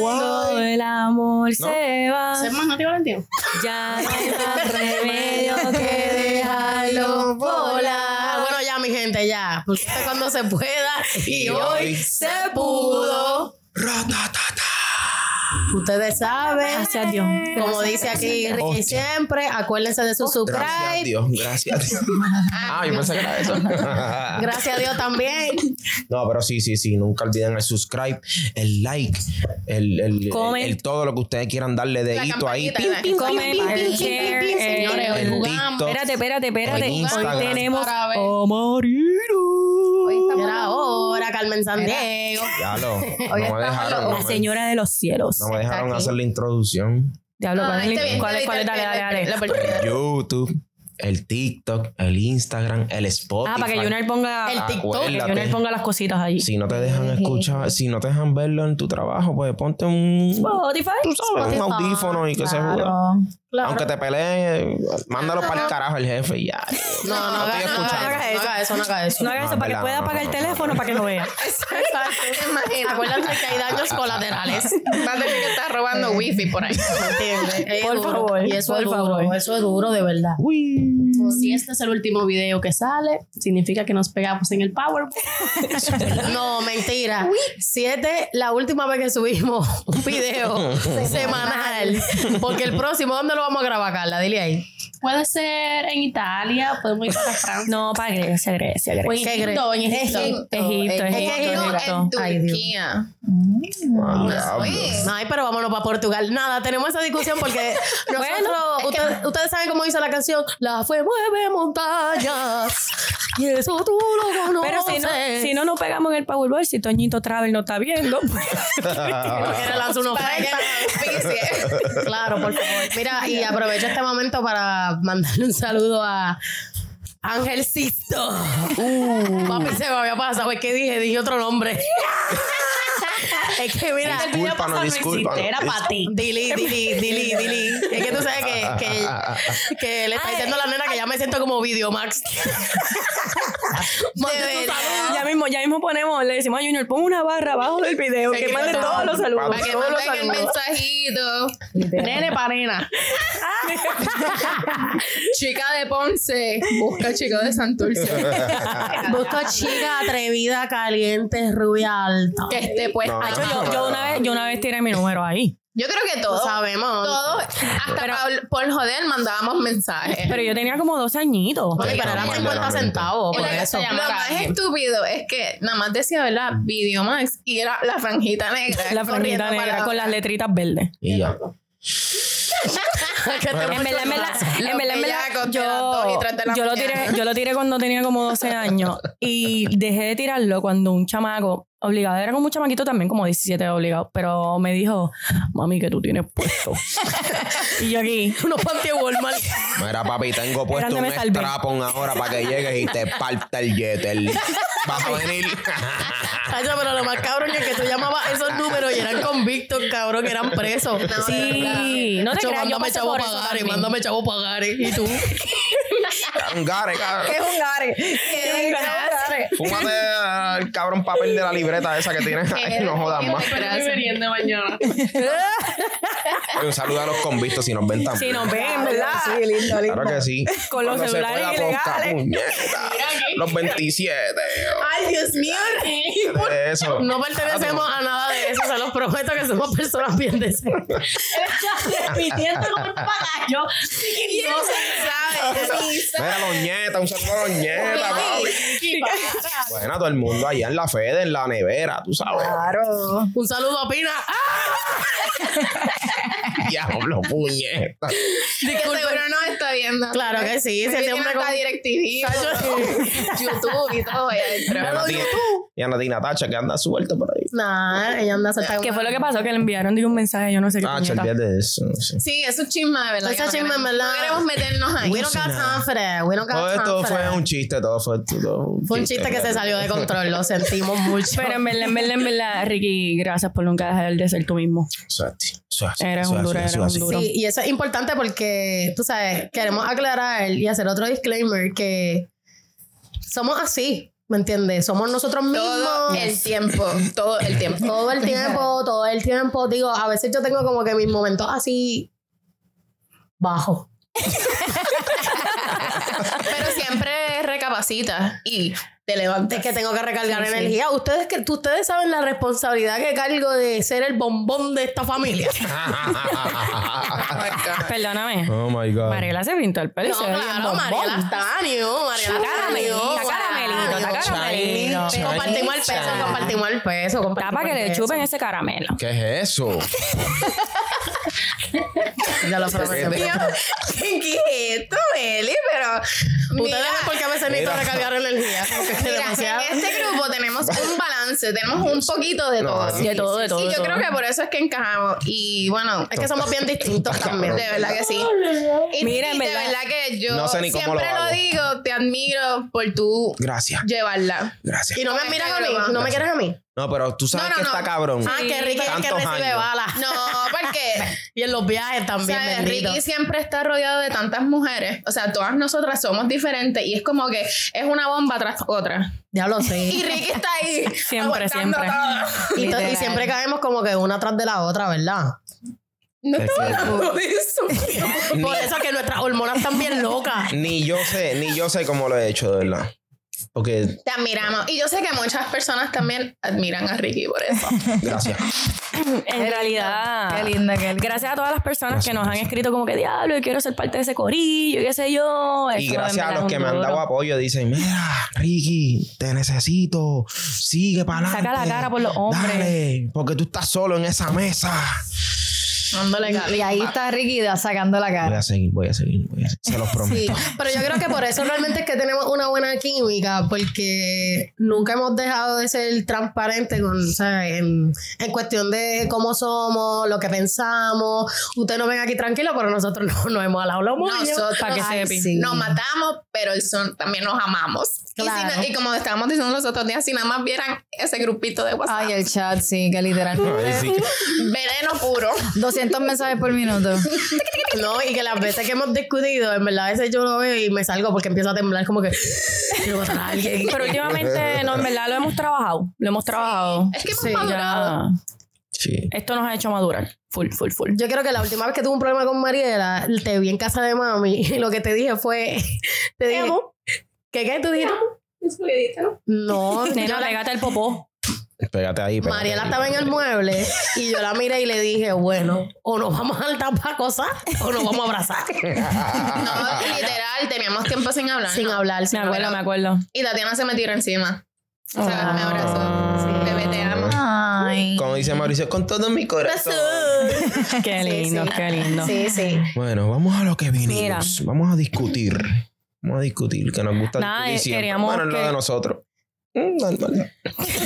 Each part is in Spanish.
Cuando el amor se va, ¿Sabes más? ¿No te Valentino? ya no hay más remedio que dejarlo volar. Bueno, ya, mi gente, ya. Porque cuando se pueda. Y hoy se pudo. Ustedes saben. Gracias, Dios. Como dice aquí Ricky siempre, acuérdense de su Gracias a subscribe. Dios, gracias a Dios. Ah, yo pensé que era eso. Gracias a Dios también. No, pero sí, sí, sí. Nunca olviden el subscribe, el like, el, el, el- el todo lo que ustedes quieran darle ahí. share, pim, pim. eh, Señores, El. TikTok. Espérate, espérate, espérate. Hoy tenemos ver. a Marino. Hoy estamos- Era ahora, Carmen Sandiego. Ya lo. No me dejaron. los- La no me- señora de los cielos. No me dejaron hacer la introducción. Diablo, ¿cuál Ah, es? bien, ¿Cuál es? este ¿Cuál es? bien, Dale, dale, bien, dale. YouTube, el TikTok, el Instagram, el Spotify. Ah, para que Junior ponga. El TikTok. que. Junior ponga las cositas allí. Si no te dejan escuchar, si no te dejan verlo en tu trabajo, pues ponte un, Spotify. tú sabes, un Spotify, audífono y que se joda. Claro. Aunque te peleen, mándalo para el carajo el jefe y ya. No, no, No haga- estoy no, escuchando. haga eso, no haga eso, no haga eso. No hagas No, eso es para que pueda no, apagar no, el no, teléfono para que lo vea. Exacto, ¿te imaginas? Acuérdense que hay daños colaterales. Va a tener que estar robando wifi por ahí. Por duro. favor, Y eso por es duro. favor. Eso es duro, de verdad. Uy. Si este es el último video que sale, significa que nos pegamos en el PowerPoint. no, mentira. Si este es la última vez que subimos un video semanal, porque el próximo, ¿dónde lo vamos a grabar, Carla? Dile ahí. Puede ser en Italia, podemos ir para Francia. No, para Grecia, Grecia, Grecia. en ¿Qué Egipto, en Egipto. Egipto. Egipto, Egipto. Turquía. Ah, diablo. Ay, pero vámonos para Portugal. Nada, tenemos esa discusión porque nosotros, ustedes, ustedes saben cómo dice la canción, la fue mueve montañas. Y eso tú lo conoces. Pero si no, si no nos pegamos en el Powerball, si Toñito Travel no está viendo, pues, que le lanza una Para que oferta. nos auspicie. Claro, por favor. Mira, y aprovecho este momento para mandarle un saludo a Ángel Sisto. Papi, se me había pasado. Que dije, dije otro nombre. Es que mira, Discúlpanos, discúlpanos. Era para ti. Dili, dili, dili, dili. Es que tú sabes que, que, que le está diciendo a la nena que ya me siento como Videomax. Ya mismo, ya mismo ponemos, le decimos a Junior, pon una barra abajo del video que que mande no- todos los saludos. Para que todos los manden el saludos. mensajito. Nene pa' nena. Chica de Ponce, busca chica de Santurce. Busco chica atrevida, caliente, rubia, alta. que esté pues. No, Ah, yo, no, yo, yo una vez, yo una vez tiré mi número ahí. Yo creo que Lo todos. sabemos. Todos, hasta por, por joder, mandábamos mensajes. Pero yo tenía como 12 añitos. Oye, pero era Estamos 50 literalmente. centavos por Lo que- eso. Lo más estúpido es que nada más decía, ¿verdad? Videomax y era la franjita negra. La franjita negra para- con las letritas verdes. Y ya. En verdad, en verdad, en verdad, en verdad, yo, yo lo tiré, yo lo tiré cuando tenía como 12 años y dejé de tirarlo cuando un chamaco obligado, era como un chamaquito también, como 17 obligado, pero me dijo, mami, que tú tienes puesto. y yo aquí, unos panty de Walmart. Mira, papi, tengo puesto un strapon ahora para que llegues y te parta el yetel. Vas a venir. Pero lo más cabrón es que tú llamabas esos números y eran convictos, cabrón, que eran presos. sí, no te creas, yo mándame pasé chavo por eso pagares, también. mándame chavo pagares. ¿Y tú? Un gare, cabrón. ¿Qué es un gare? ¿Qué es un gare? Fúmate el cabrón papel de la libreta esa que tienes ahí. No jodas más. de mañana. Un saludo a los convictos si nos ven también. Sí, nos ven, ¿verdad? Sí, lindo, lindo. Claro que sí. Con los Cuando se celulares ilegales. Los 27. Ay, Dios mío. Eso. No pertenecemos a nada de eso, se los prometo que somos personas bien decentes. Repitiendo como un. ¿Quién sabe? Ni sabe. Mira, Doñeta, un saludo a Doñeta, papi. Bueno, todo el mundo allá en la Fede, en la nevera, tú sabes. Claro. Un saludo a Pina. ¡Ah! Diablo, puñeta. Que seguro no está viendo. Claro que sí, hombre tiene hasta con- DirecTV, YouTube y todo allá adentro. Ana Tina- Y Ana Tina Tacha, que anda suelta por ahí. Nah, ella anda saltando. ¿Qué fue lo que pasó? Que le enviaron digo, un mensaje, yo no sé qué. Ah, de eso. no sé. Sí, eso es chisme de verdad. Eso es chisme, ¿verdad? No queremos meternos ahí. We don't got time for that. We don't got Todo esto fue un chiste, todo fue, todo Fue un chiste que se salió de control, lo sentimos mucho. Pero en verdad, en verdad, en verdad, Ricky, gracias por nunca dejar de ser tú mismo. Suerte, suerte, Eres un duro, eres un duro. Sí, y eso es importante porque, tú sabes, queremos aclarar y hacer otro disclaimer que somos así. ¿Me entiendes? Somos nosotros mismos. Todo el tiempo. Todo el tiempo. Todo el tiempo, todo el tiempo. Digo, a veces yo tengo como que mis momentos así bajos. Pero siempre recapacitas y te levantas. Es que tengo que recargar energía. Ustedes que ustedes saben la responsabilidad que cargo de ser el bombón de esta familia. Perdóname. oh my God. Mariela se pintó el pelo No, claro, bombón. Mariela Stanio, Mariela Está Compartimos el peso, compartimos el peso. Está compartimos para que le peso. chupen ese caramelo. ¿Qué es eso? Ya lo prometí. Dios. ¿Qué es esto, Eli? Pero. Ustedes mira, ven por qué a veces necesito recargar energía. Mira, en este grupo tenemos un balance, tenemos un poquito de todo. De todo, de todo. Y yo todo. creo que por eso es que encajamos. Y bueno, Es que somos bien distintos también. de verdad que sí. Y, Mira, de verdad- verdad que yo No sé ni cómo siempre lo digo, te admiro por tú Gracias. llevarla. Gracias. Y no me Con miras este a mí. ¿No me quieres a mí? No, pero tú sabes No, no, que no. está cabrón. Ah, es el que Tantos recibe años. balas. No, Y en los viajes también, ¿sabes? bendito. Ricky siempre está rodeado de tantas mujeres. O sea, todas nosotras somos diferentes y es como que es una bomba tras otra. Ya lo sé. Y Ricky está ahí. Siempre, siempre. todo. Y, siempre caemos como que una tras de la otra, ¿verdad? No Es estaba hablando de eso. Por eso es que nuestras hormonas están bien locas. Ni yo sé, ni yo sé cómo lo he hecho, de verdad. Porque, Te admiramos. Y yo sé que muchas personas también admiran a Ricky por eso. gracias. En realidad. Qué linda, linda. Gracias a todas las personas Gracias, que nos han escrito como que diablo, yo quiero ser parte de ese corillo, y qué sé yo. Y gracias a los que me han dado apoyo, dicen, mira, Ricky, te necesito, sigue para adelante. Saca la cara por los hombres. Dale, porque tú estás solo en esa mesa. Dándole gal- Y ahí está Ricky sacando la Voy cara. a seguir, voy a seguir, voy a seguir. Se los Sí, prometo. pero yo creo que por eso realmente es que tenemos una buena química, porque nunca hemos dejado de ser transparentes con, o sea, en, en cuestión de cómo somos, lo que pensamos. Ustedes no ven aquí tranquilos, pero nosotros no nos hemos hablado moños. Nosotros Para que Ay, sepi. sí. nos matamos, pero el son, también nos amamos. Y, si y como estábamos diciendo los otros días, si nada más vieran ese grupito de WhatsApp, Ay, el chat, sí, que literal. Ay, sí. veneno puro. 200 mensajes por minuto. No, y que las veces que hemos discutido, en verdad a veces yo lo veo y me salgo porque empiezo a temblar como que quiero matar a alguien. Pero últimamente, no, en verdad lo hemos trabajado. Lo hemos trabajado. Es que hemos Sí, madurado. Ya. Sí. Esto nos ha hecho madurar. Full, full, full. Yo creo que la última vez que tuve un problema con Mariela, te vi en casa de mami y lo que te dije fue, te dije, ¿qué qué tú dijiste? No, yo Nena, la- pégate el popó. Pégate ahí. pégate Mariela ahí. estaba en el mueble y yo la miré y le dije, bueno, o nos vamos a saltar para cosas o nos vamos a abrazar. No, literal, teníamos tiempo sin hablar. sin ¿no? hablar, Me sin acuerdo, hablar. me acuerdo. Y Tatiana se me tiró encima. O sea, me abrazó. Ah. Bebé, te amo. Ay. Como dice Mauricio, con todo mi corazón. Qué lindo, sí. qué lindo. Sí, sí. Bueno, vamos a lo que vinimos. Mira. Vamos a discutir. Vamos a discutir, que nos gusta Nada, discutir eh, siempre. queríamos Bueno, es lo de nosotros. Mm, normal.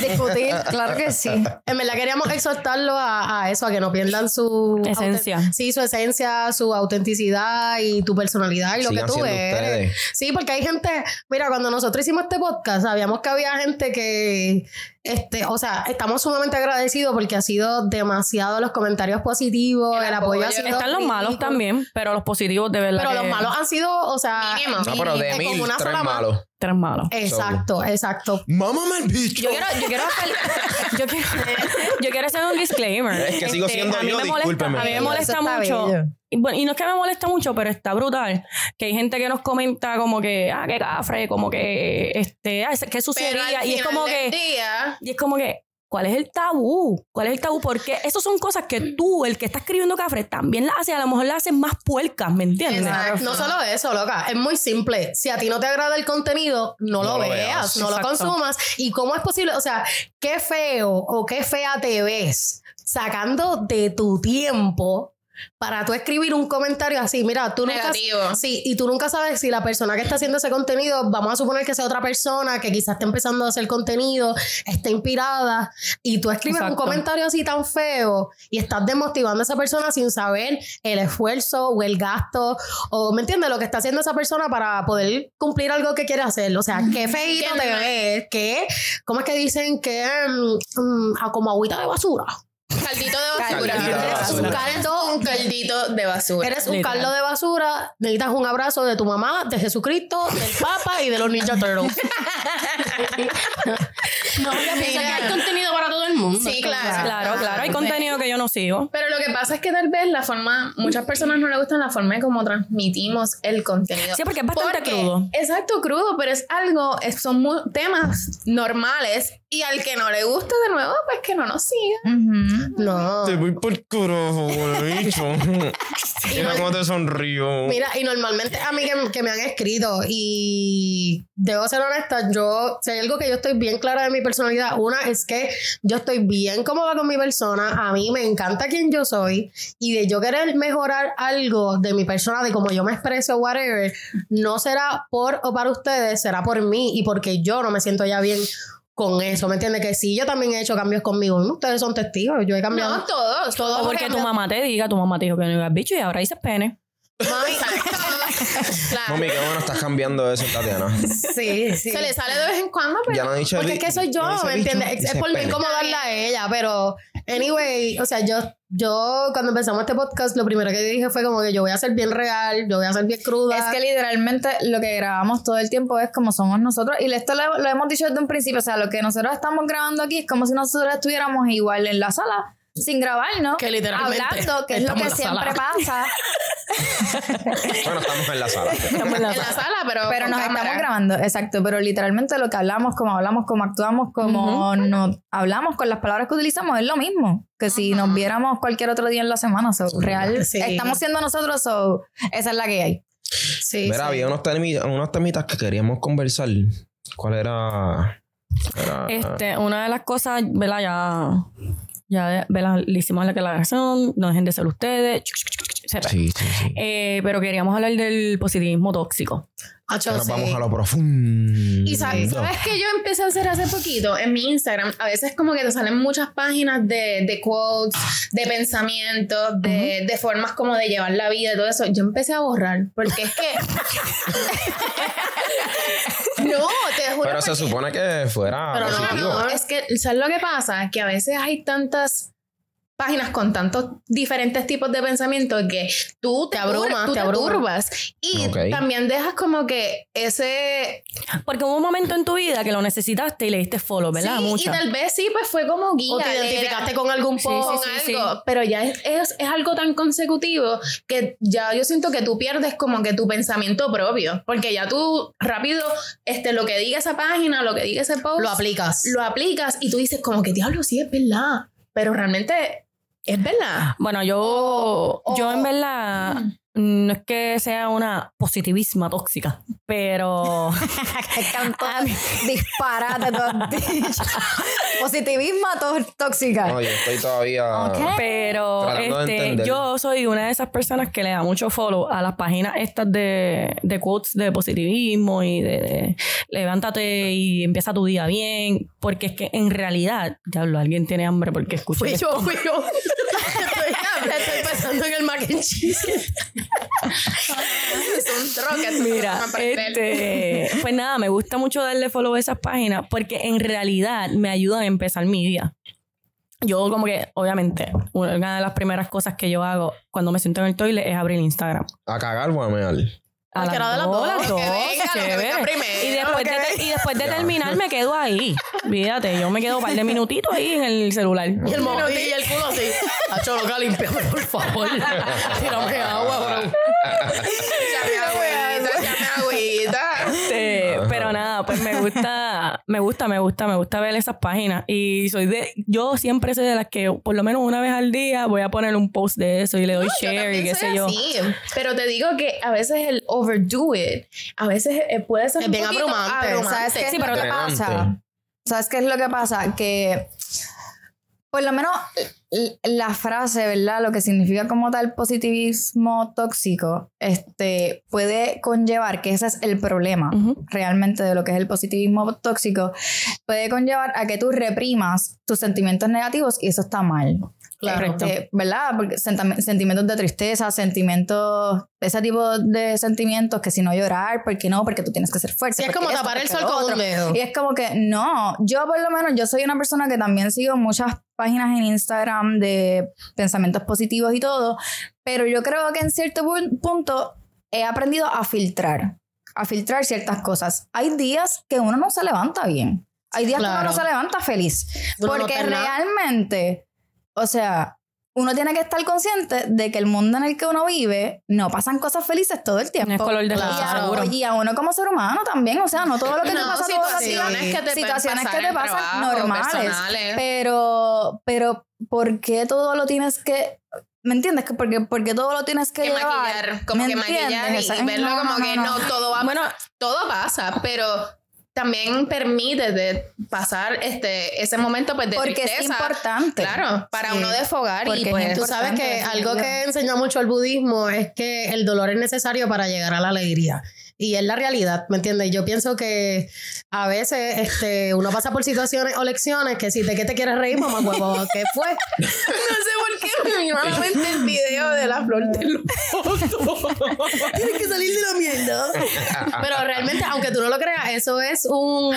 Discutir, claro que sí. En verdad queríamos exhortarlo a, a eso, a que no pierdan su Esencia. Sí, su esencia, su autenticidad y tu personalidad y lo Sigan que tú eres. ustedes. Sí, porque hay gente, mira, cuando nosotros hicimos este podcast, sabíamos que había gente que, este, o sea, estamos sumamente agradecidos porque ha sido demasiado los comentarios positivos, el, El apoyo ha apoyo. sido Están los malos ridículo. también, pero los positivos de verdad. Pero que- los malos han sido, o sea. No, pero de mil, una tres malos. Tres malos. Exacto, exacto. ¡Mámame el bicho! Yo quiero, yo quiero hacer, yo quiero, yo quiero hacer un disclaimer. Este, Es que sigo siendo a mí yo, me molesta, discúlpeme. A mí me molesta mucho. bello. Y, bueno, y no es que me molesta mucho, pero está brutal. Que hay gente que nos comenta como que, ah, qué cafre, como que, este, ah, qué sucedería. Y es como que, día, y es como que, ¿cuál es el tabú? ¿Cuál es el tabú? Porque eso son cosas que tú, el que está escribiendo cafre, también las haces, a lo mejor las haces más puercas, ¿me entiendes? Exacto. No solo eso, loca, es muy simple. Si a ti no te agrada el contenido, no, No lo, lo veas, veas. no lo consumas. ¿Y cómo es posible? O sea, qué feo o qué fea te ves sacando de tu tiempo para tú escribir un comentario así. Mira, tú nunca... negativo. Sí, y tú nunca sabes si la persona que está haciendo ese contenido, vamos a suponer que sea otra persona que quizás está empezando a hacer contenido, está inspirada, y tú escribes un comentario así tan feo y estás desmotivando a esa persona sin saber el esfuerzo o el gasto, o ¿me entiendes? Lo que está haciendo esa persona para poder cumplir algo que quiere hacer. O sea, qué feíto te ves, que, ¿cómo es que dicen que ah, como agüita de basura? Caldito de basura. Caldito de Eres basura. un caldo, un caldito de basura. Eres un Literal. caldo de basura, necesitas un abrazo de tu mamá, de Jesucristo, del Papa y de los Ninja Turtles. No, yo pienso que hay contenido para todo el mundo. Sí, claro. Claro, claro. Hay contenido que yo no sigo. Pero lo que pasa es que tal vez la forma, muchas personas no les gustan la forma en cómo transmitimos el contenido. Sí, porque es bastante Porque- crudo. Exacto, crudo, pero es algo, es- son temas normales y al que no le gusta de nuevo, pues que no nos siga. No. Te voy por carajo, bicho. Mira cómo te sonrío. Mira, y normalmente a mí que, que me han escrito y debo ser honesta, yo, si hay algo que yo estoy bien clara de mi personalidad, una es que yo estoy bien cómoda con mi persona, a mí me encanta quien yo soy y de yo querer mejorar algo de mi persona, de cómo yo me expreso, whatever, no será por o para ustedes, será por mí y porque yo no me siento ya bien con eso, ¿me entiendes? Que sí, yo también he hecho cambios conmigo, ustedes son testigos, yo he cambiado. No, todos, todos. O porque tu mamá te diga, tu mamá te dijo que no ibas bicho y ahora dices pene. Mami, Claro. Mami, qué bueno estás cambiando eso, Tatiana. sí, sí. Se le sale de vez en cuando, pero Ya no he dicho Porque bi- es que soy yo, no ¿me entiendes? Es, es por no pene. incomodarla a ella, pero anyway, o sea, yo, yo cuando empezamos este podcast, lo primero que dije fue como que yo voy a ser bien real, yo voy a ser bien cruda. Es que literalmente lo que grabamos todo el tiempo es como somos nosotros. Y esto lo, lo hemos dicho desde un principio. O sea, lo que nosotros estamos grabando aquí es como si nosotros estuviéramos igual en la sala, sin grabarnos. Que literalmente Hablando, que es lo que siempre sala. pasa. Bueno, estamos en la sala. Estamos en la en la sala. sala, pero. Pero nos cámara. estamos grabando, exacto. Pero literalmente lo que hablamos, como hablamos, como actuamos, como nos hablamos con las palabras que utilizamos, es lo mismo. Que si nos viéramos cualquier otro día en la semana. So, real, Sí. estamos siendo nosotros, so, esa es la que hay. Sí, Mira, sí. había unos, temi- unos temitas que queríamos conversar. ¿Cuál era? Era- Este, una de las cosas, ¿verdad? Ya, ya, ¿verdad? Le hicimos la declaración, no dejen de ser ustedes, Sí, sí, sí. Eh, pero queríamos hablar del positivismo tóxico. Vamos a lo profundo. Y sabes, ¿sabes que yo empecé a hacer hace poquito en mi Instagram? A veces como que te salen muchas páginas de, de quotes, de pensamientos, de, de formas como de llevar la vida y todo eso. Yo empecé a borrar porque es que... no, te juro. Pero se supone que fuera Pero no, positivo. no, es que, ¿sabes lo que pasa? Que a veces hay tantas páginas con tantos diferentes tipos de pensamientos que tú te, Te abrumas, tú te te abrumas. turbas y Ok. también dejas como que ese Porque hubo un momento en tu vida que lo necesitaste y le diste follow, ¿verdad? Sí, Mucha. y tal vez sí, pues fue como guía. O te identificaste con algún Sí, post. con sí, algo, pero ya es, es, es algo tan consecutivo que ya yo siento que tú pierdes como que tu pensamiento propio, porque ya tú rápido, este, lo que diga esa página, lo que diga ese post, Lo aplicas. lo aplicas y tú dices como que diablo, sí, es verdad, pero realmente es verdad. Bueno, yo, O- yo en o- verdad no es que sea una positivisma tóxica, pero Es canto disparate. Positivismo tó- tóxica. No, yo estoy todavía. Pero de este, yo soy una de esas personas que le da mucho follow a las páginas estas de, de quotes de positivismo y de, de levántate y empieza tu día bien, porque es que en realidad, diablo, alguien tiene hambre porque Fui yo, fui yo. estoy, estoy pensando en el mac and cheese. Es un rocket. Mira, este, pues nada, me gusta mucho darle follow a esas páginas porque en realidad me ayudan a empezar mi día. Yo como que, obviamente, una de las primeras cosas que yo hago cuando me siento en el toilet es abrir Instagram. A cagar o a mear. A Cualquiera de las dos, las dos, Que venga, que primero, y después, de, y después de terminar me quedo ahí. Fíjate, yo me quedo un par de minutitos ahí en el celular. Y el, mo- y el culo así. Hacho, loca, limpiame, por favor. Tírame agua, bro. Nada, pues me gusta, me gusta, me gusta, me gusta ver esas páginas. Y soy de, yo siempre soy de las que por lo menos una vez al día voy a poner un post de eso y le doy share y qué soy sé yo. así, pero te digo que a veces el overdo it, a veces eh, puede ser Es un bien poquito abrumante. ¿Sabes qué Sí, es pero drenante. pasa? ¿Sabes qué es lo que pasa? Que por lo menos l- la frase, ¿verdad? Lo que significa como tal positivismo tóxico, este, puede conllevar, que ese es el problema realmente de lo que es el positivismo tóxico, puede conllevar a que tú reprimas tus sentimientos negativos y eso está mal. Claro. Este, ¿Verdad? Porque sentimientos de tristeza, sentimientos, ese tipo de sentimientos que si no llorar, ¿por qué no? Porque tú tienes que ser fuerte. Sí, es como esto, tapar el sol con un dedo. Y es como que no, yo por lo menos, yo soy una persona que también sigo muchas páginas en Instagram de pensamientos positivos y todo, pero yo creo que en cierto pu- punto he aprendido a filtrar, a filtrar ciertas cosas. Hay días que uno no se levanta bien. Hay días que Claro. uno no se levanta feliz. Uno no Porque nada. realmente, o sea, uno tiene que estar consciente de que el mundo en el que uno vive no pasan cosas felices todo el tiempo. No es color de rosa, a- seguro. Y a uno como ser humano también, o sea, no todo lo que te No, pasa los días. situaciones que te situaciones pasar que te pasan trabajo, normales. personales. Pero, pero, ¿por qué todo lo tienes que... ¿Me entiendes? Que Porque, porque todo lo tienes que, que llevar. maquillar, como ¿Me que maquillar y, y verlo no, como no, que no. todo va Bueno, todo pasa, pero también permite de pasar este ese momento pues de Porque es importante. Claro, para Sí. uno desfogar Porque y es pues Tú sabes que algo que enseña mucho el budismo es que el dolor es necesario para llegar a la alegría. Y es la realidad, ¿me entiendes? Yo pienso que a veces este, uno pasa por situaciones o lecciones que si de qué te quieres reír, mamá huevo, ¿qué fue? no sé por qué me vino a la mente el video de la flor del Tienes que salir de la mierda. Pero realmente, aunque tú no lo creas, eso es un,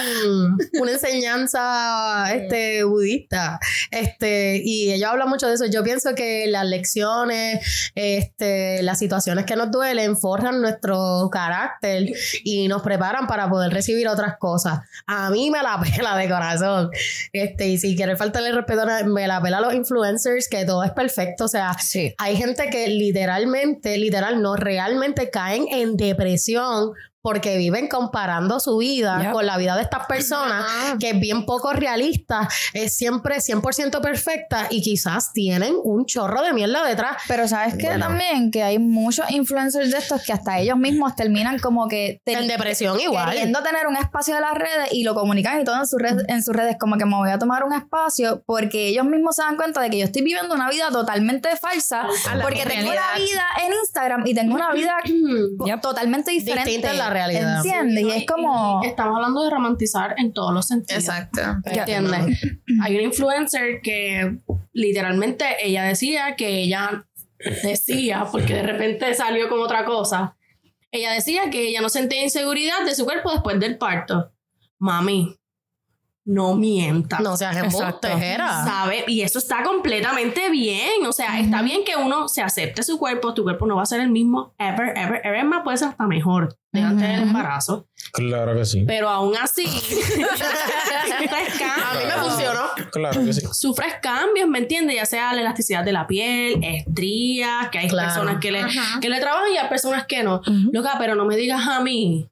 una enseñanza este, budista. Este, y ellos hablan mucho de eso. Yo pienso que las lecciones, este, las situaciones que nos duelen, forjan nuestro carácter y nos preparan para poder recibir otras cosas. A mí me la pela de corazón. Este, y si quieres faltarle respeto, me la pela a los influencers, que todo es perfecto. O sea, Sí. hay gente que literalmente, literal, no, realmente caen en depresión porque viven comparando su vida con la vida de estas personas, que es bien poco realista, es siempre 100% perfecta y quizás tienen un chorro de mierda detrás. Pero sabes que Bueno. también que hay muchos influencers de estos que hasta ellos mismos terminan como que En depresión igual. queriendo tener un espacio de las redes y lo comunican y todo en sus redes, en sus redes como que me voy a tomar un espacio porque ellos mismos se dan cuenta de que yo estoy viviendo una vida totalmente falsa porque tengo realidad. una vida en Instagram y tengo una vida totalmente diferente Distinta en la realidad. ¿entiendes? y es como Y estamos hablando de romantizar en todos los sentidos. Exacto. ¿Entiendes? Hay una influencer que literalmente ella decía que ella decía, porque de repente salió con otra cosa, ella decía que ella no sentía inseguridad de su cuerpo después del parto. Mami, no mienta. No seas Exacto. embustera. ¿Sabe? Y eso está completamente bien. O sea, está bien que uno se acepte su cuerpo. Tu cuerpo no va a ser el mismo ever, ever, ever. Más puede ser hasta mejor de antes del Ujú. embarazo. Claro que sí. Pero aún así, sufres A mí me cambios. funcionó. Claro que sí. Sufres cambios, ¿me entiendes? Ya sea la elasticidad de la piel, estrías, que hay Claro. personas que le, que le trabajan y hay personas que no. Loca, pero no me digas a mí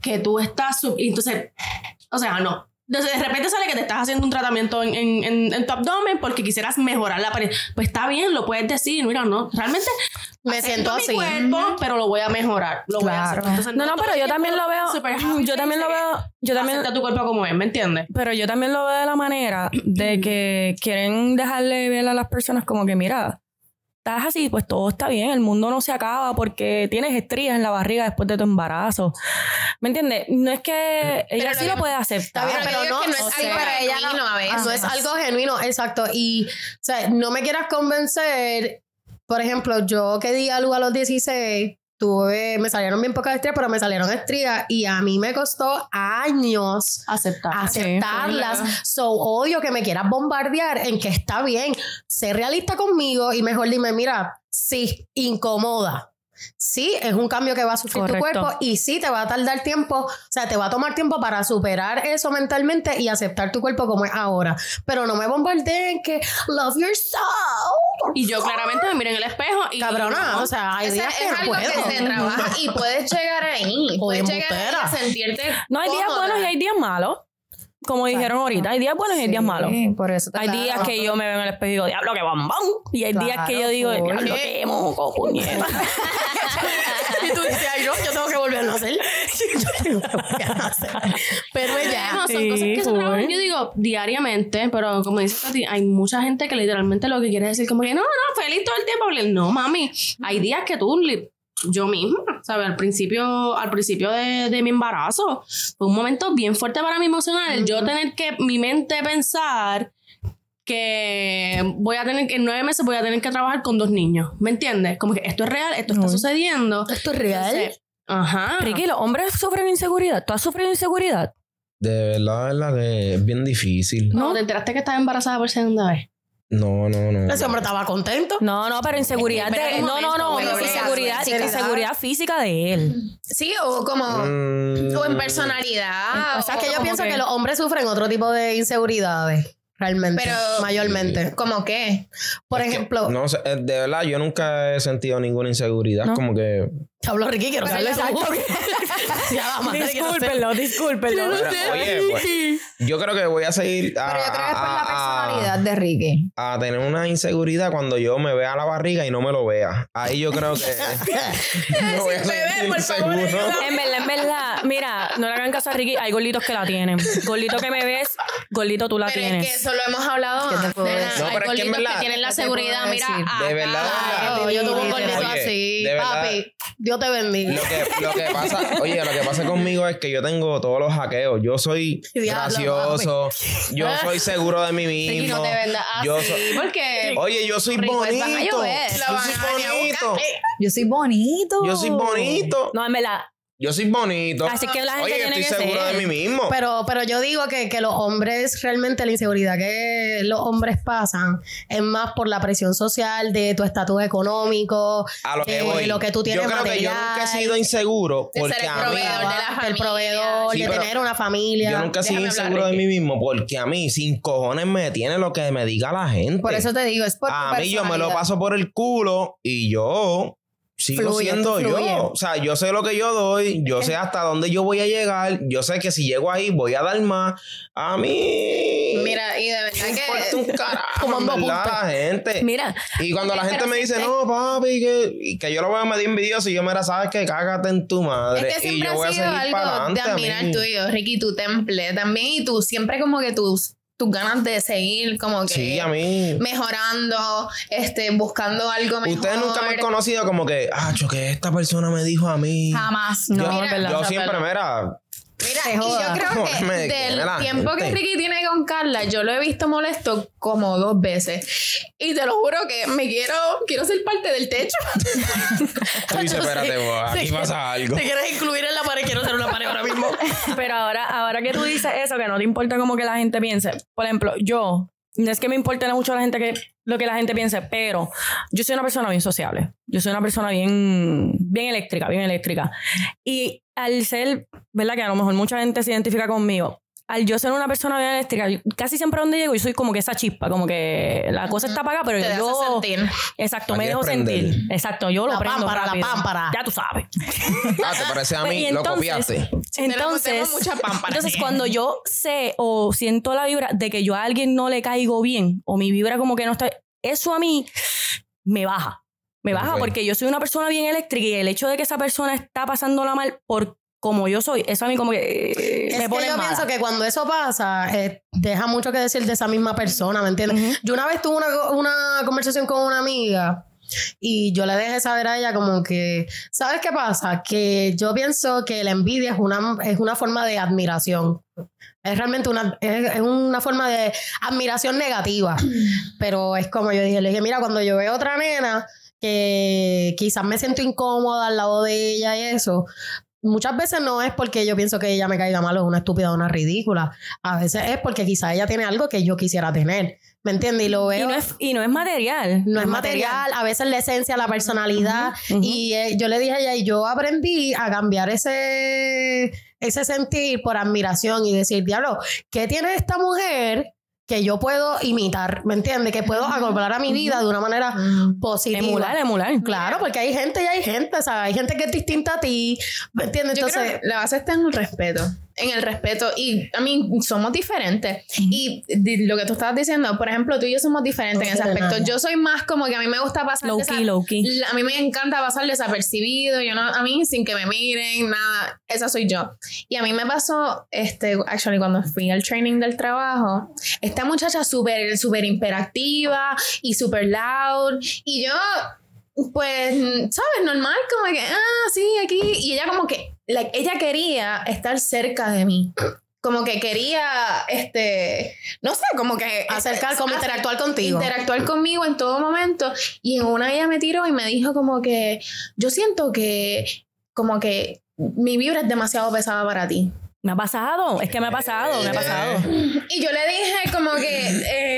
que tú estás... Entonces, o sea, no. Entonces, de repente sale que te estás haciendo un tratamiento en, en, en- en tu abdomen porque quisieras mejorar la apariencia. Pues está bien, lo puedes decir. Mira, no, realmente Me siento mi así. cuerpo, pero lo voy a mejorar. Lo voy a hacer. Claro. Entonces, No, no, pero yo también lo veo. Yo también lo veo. Yo también. Acepta tu cuerpo como es, ¿me entiendes? Pero yo también lo veo de la manera de que quieren dejarle ver a las personas como que, mira, estás así, pues todo está bien, el mundo no se acaba porque tienes estrías en la barriga después de tu embarazo. ¿Me entiendes? No es que ella Pero sí lo puede aceptar. Bien, Pero, no- que no es o algo pero ella no- genuino a veces. No es algo genuino, exacto. Y, o sea, no me quieras convencer. Por ejemplo, yo que di algo a los 16, tuve, me salieron bien pocas estrías, pero me salieron estrías y a mí me costó años Aceptar. aceptarlas. so, odio que me quieras bombardear en que está bien. Sé realista conmigo y mejor dime, mira, sí, incomoda. Sí, es un cambio que va a sufrir tu cuerpo y sí te va a tardar tiempo, o sea, te va a tomar tiempo para superar eso mentalmente y aceptar tu cuerpo como es ahora. Pero no me bombardeen que love yourself. Y yo claramente me miré en el espejo y. Cabrona, no, o sea, hay días que es algo puedo. que se trabaja y puedes llegar ahí. Puedes llegar ahí a sentirte. No, hay días buenos y hay días malos. Como dijeron ahorita, hay días buenos y hay días malos. Sí, por eso te Hay claro. días que yo me veo en el espejo y digo, diablo, que bombón. Y hay días que yo digo, diablo, que moco, puñeta. y tú dices, ay, no, yo tengo que volverlo a hacer. Yo tengo que volverlo a hacer. Pero ella. No, son Sí, cosas que se trabajan, yo digo, diariamente, pero como dices Tati, hay mucha gente que literalmente lo que quiere decir como que no, no, feliz todo el tiempo. No, mami, hay días que tú, yo misma, ¿sabes? Al principio, al principio de, de mi embarazo, fue un momento bien fuerte para mí emocional, yo tener que mi mente pensar que voy a tener que en nueve meses voy a tener que trabajar con dos niños. ¿Me entiendes? Como que esto es real, esto está sucediendo. ¿Esto es real? Entonces, Ajá. Ricky, los hombres sufren inseguridad. ¿Tú has sufrido inseguridad? De verdad, de verdad que es bien difícil. No, ¿te enteraste que estás embarazada por segunda vez? No, no, no. Ese hombre estaba contento. No, no, pero inseguridad de. un No, no, no. Inseguridad, inseguridad física de él. Sí, o como. Mm, O en personalidad. O sea, que yo pienso que- que los hombres sufren otro tipo de inseguridades. Realmente. Pero- mayormente. ¿Cómo qué? Por es que, ejemplo, no sé, eh, de verdad, yo nunca he sentido ninguna inseguridad. ¿No? Como que. Te hablo Ricky, quiero saber exacto. ya que no sé. Discúlpenlo, discúlpenlo. Pero, oye, pues, yo creo que voy a seguir a, Pero yo creo que es por a- la a- personalidad de Ricky. a tener una inseguridad cuando yo me vea la barriga y no me lo vea. Ahí yo creo que me voy a Bebé, por favor, inseguro. En verdad, en verdad, mira, no le hagan caso a Ricky, hay gorditos que la tienen. Gordito que me ves, gordito tú la Pero es tienes. que eso lo hemos hablado ¿Qué te puedo Hay decir? No, pero es que en gorditos verdad- que tienen la ¿qué te seguridad, mira. De verdad, de verdad. Yo tuve un gordito así. Papi, Dios te bendiga. Lo que, lo que pasa, oye, lo que pasa conmigo es que yo tengo todos los hackeos. Yo soy Diablo, gracioso, yo soy seguro de mí mismo. no te vendas yo soy- porque... Oye, yo soy bonito. Yo soy bonito. Yo soy bonito. Yo soy bonito. No, en verdad. Yo soy bonito. Así que la gente Oye, tiene estoy que seguro ser. de mí mismo. Pero, pero yo digo que, que los hombres, realmente la inseguridad que los hombres pasan es más por la presión social de tu estatus económico, a lo que eh, voy. lo que tú tienes yo creo que yo material. nunca he sido inseguro porque el a mí de el proveedor, Sí, de tener una familia. yo nunca he sido inseguro de mí mismo porque a mí sin cojones me tiene lo que me diga la gente. Por eso te digo, es por a mí yo me lo paso por el culo y yo sigo Fluye, siendo yo. O sea, yo sé lo que yo doy, yo sé hasta dónde yo voy a llegar, yo sé que si llego ahí voy a dar más. A mí. Mira, y de verdad que. un carajo, en verdad, la gente. Mira, Y cuando la Pero gente me dice, no, papi, que, que yo lo veo medio envidioso y yo, mira, sabes que cágate en tu madre. Es que y yo voy ha a sido seguir para algo de a admirar tuyo, Ricky, tu temple también. Y tú siempre como que tus, tus ganas de seguir como que Sí, a mí. mejorando, este, buscando algo mejor. Ustedes nunca me han conocido como que, ah, que esta persona me dijo a mí. Jamás. no, yo verdad. yo siempre, mira, Mira, y yo creo que del tiempo que gente. Ricky tiene con Carla, yo lo he visto molesto como dos veces. Y te lo juro que me quiero, quiero ser parte del techo. tú dices, espérate, bo, aquí pasa algo. Te quieres incluir en la pared, quiero ser una pared ahora mismo. pero ahora, ahora que tú dices eso, que no te importa como que la gente piense. Por ejemplo, yo, no es que me importe mucho la gente que, lo que la gente piense, pero yo soy una persona bien sociable. Yo soy una persona bien, bien eléctrica, bien eléctrica. Y al ser, ¿verdad? Que a lo mejor mucha gente se identifica conmigo. Al yo ser una persona bien eléctrica, casi siempre donde llego, yo soy como que esa chispa, como que la cosa está apagada, pero Te hace yo. sentir. Exacto, La me quieres dejo prender. sentir. Exacto, yo lo La prendo. pámpara, la rápido. pámpara. Ya tú sabes. Ah, te parece a Pues, mí, y lo entonces- copiaste. Tenemos- Entonces, tenemos mucha pámpara entonces aquí. cuando yo sé o siento la vibra de que yo a alguien no le caigo bien o mi vibra como que no está, eso a mí me baja. Me baja Ok. porque yo soy una persona bien eléctrica y el hecho de que esa persona está pasándola mal por como yo soy, eso a mí como que eh, Es me que pone yo mala. pienso que cuando eso pasa, eh, deja mucho que decir de esa misma persona, ¿me entiendes? Ujú. Yo una vez tuve una, una conversación con una amiga y yo le dejé saber a ella como que, ¿sabes qué pasa? Que yo pienso que la envidia es una, es una forma de admiración. Es realmente una, es, es una forma de admiración negativa. Pero es como yo dije, le dije, mira, cuando yo veo otra nena que quizás me siento incómoda al lado de ella y eso, muchas veces no es porque yo pienso que ella me caiga mal o es una estúpida o una ridícula. A veces es porque quizás ella tiene algo que yo quisiera tener. ¿Me entiendes? Y lo y no es y no es material. No es material, a veces la esencia, la personalidad. Y eh, yo le dije a ella, y yo aprendí a cambiar ese, ese sentir por admiración y decir, diablo, ¿qué tiene esta mujer que yo puedo imitar? ¿Me entiendes? Que puedo acoplar a mi vida de una manera positiva. Emular, emular. Claro, porque hay gente y hay gente, o sea, hay gente que es distinta a ti, ¿me entiendes? Yo Entonces, creo que la base está en el respeto. En el respeto. Y a mí somos diferentes. Y lo que tú estabas diciendo, por ejemplo, tú y yo somos diferentes No en ese aspecto. nada. Yo soy más como que a mí me gusta pasar. Low key, low key. A mí me encanta pasar desapercibido. Yo no, a mí sin que me miren, nada. Esa soy yo. Y a mí me pasó, este, actually, cuando fui al training del trabajo, esta muchacha súper, súper imperactiva y súper loud. Y yo, pues, ¿sabes? Normal, como que, ah, sí, aquí. Y ella como que, like, ella quería estar cerca de mí. como que quería, este, no sé, como que Acercar, como interactuar contigo. interactuar conmigo en todo momento. Y en una ella me tiró y me dijo como que yo siento que como que mi vibra es demasiado pesada para ti. Me ha pasado, es que me ha pasado, me ha pasado. Y yo le dije como que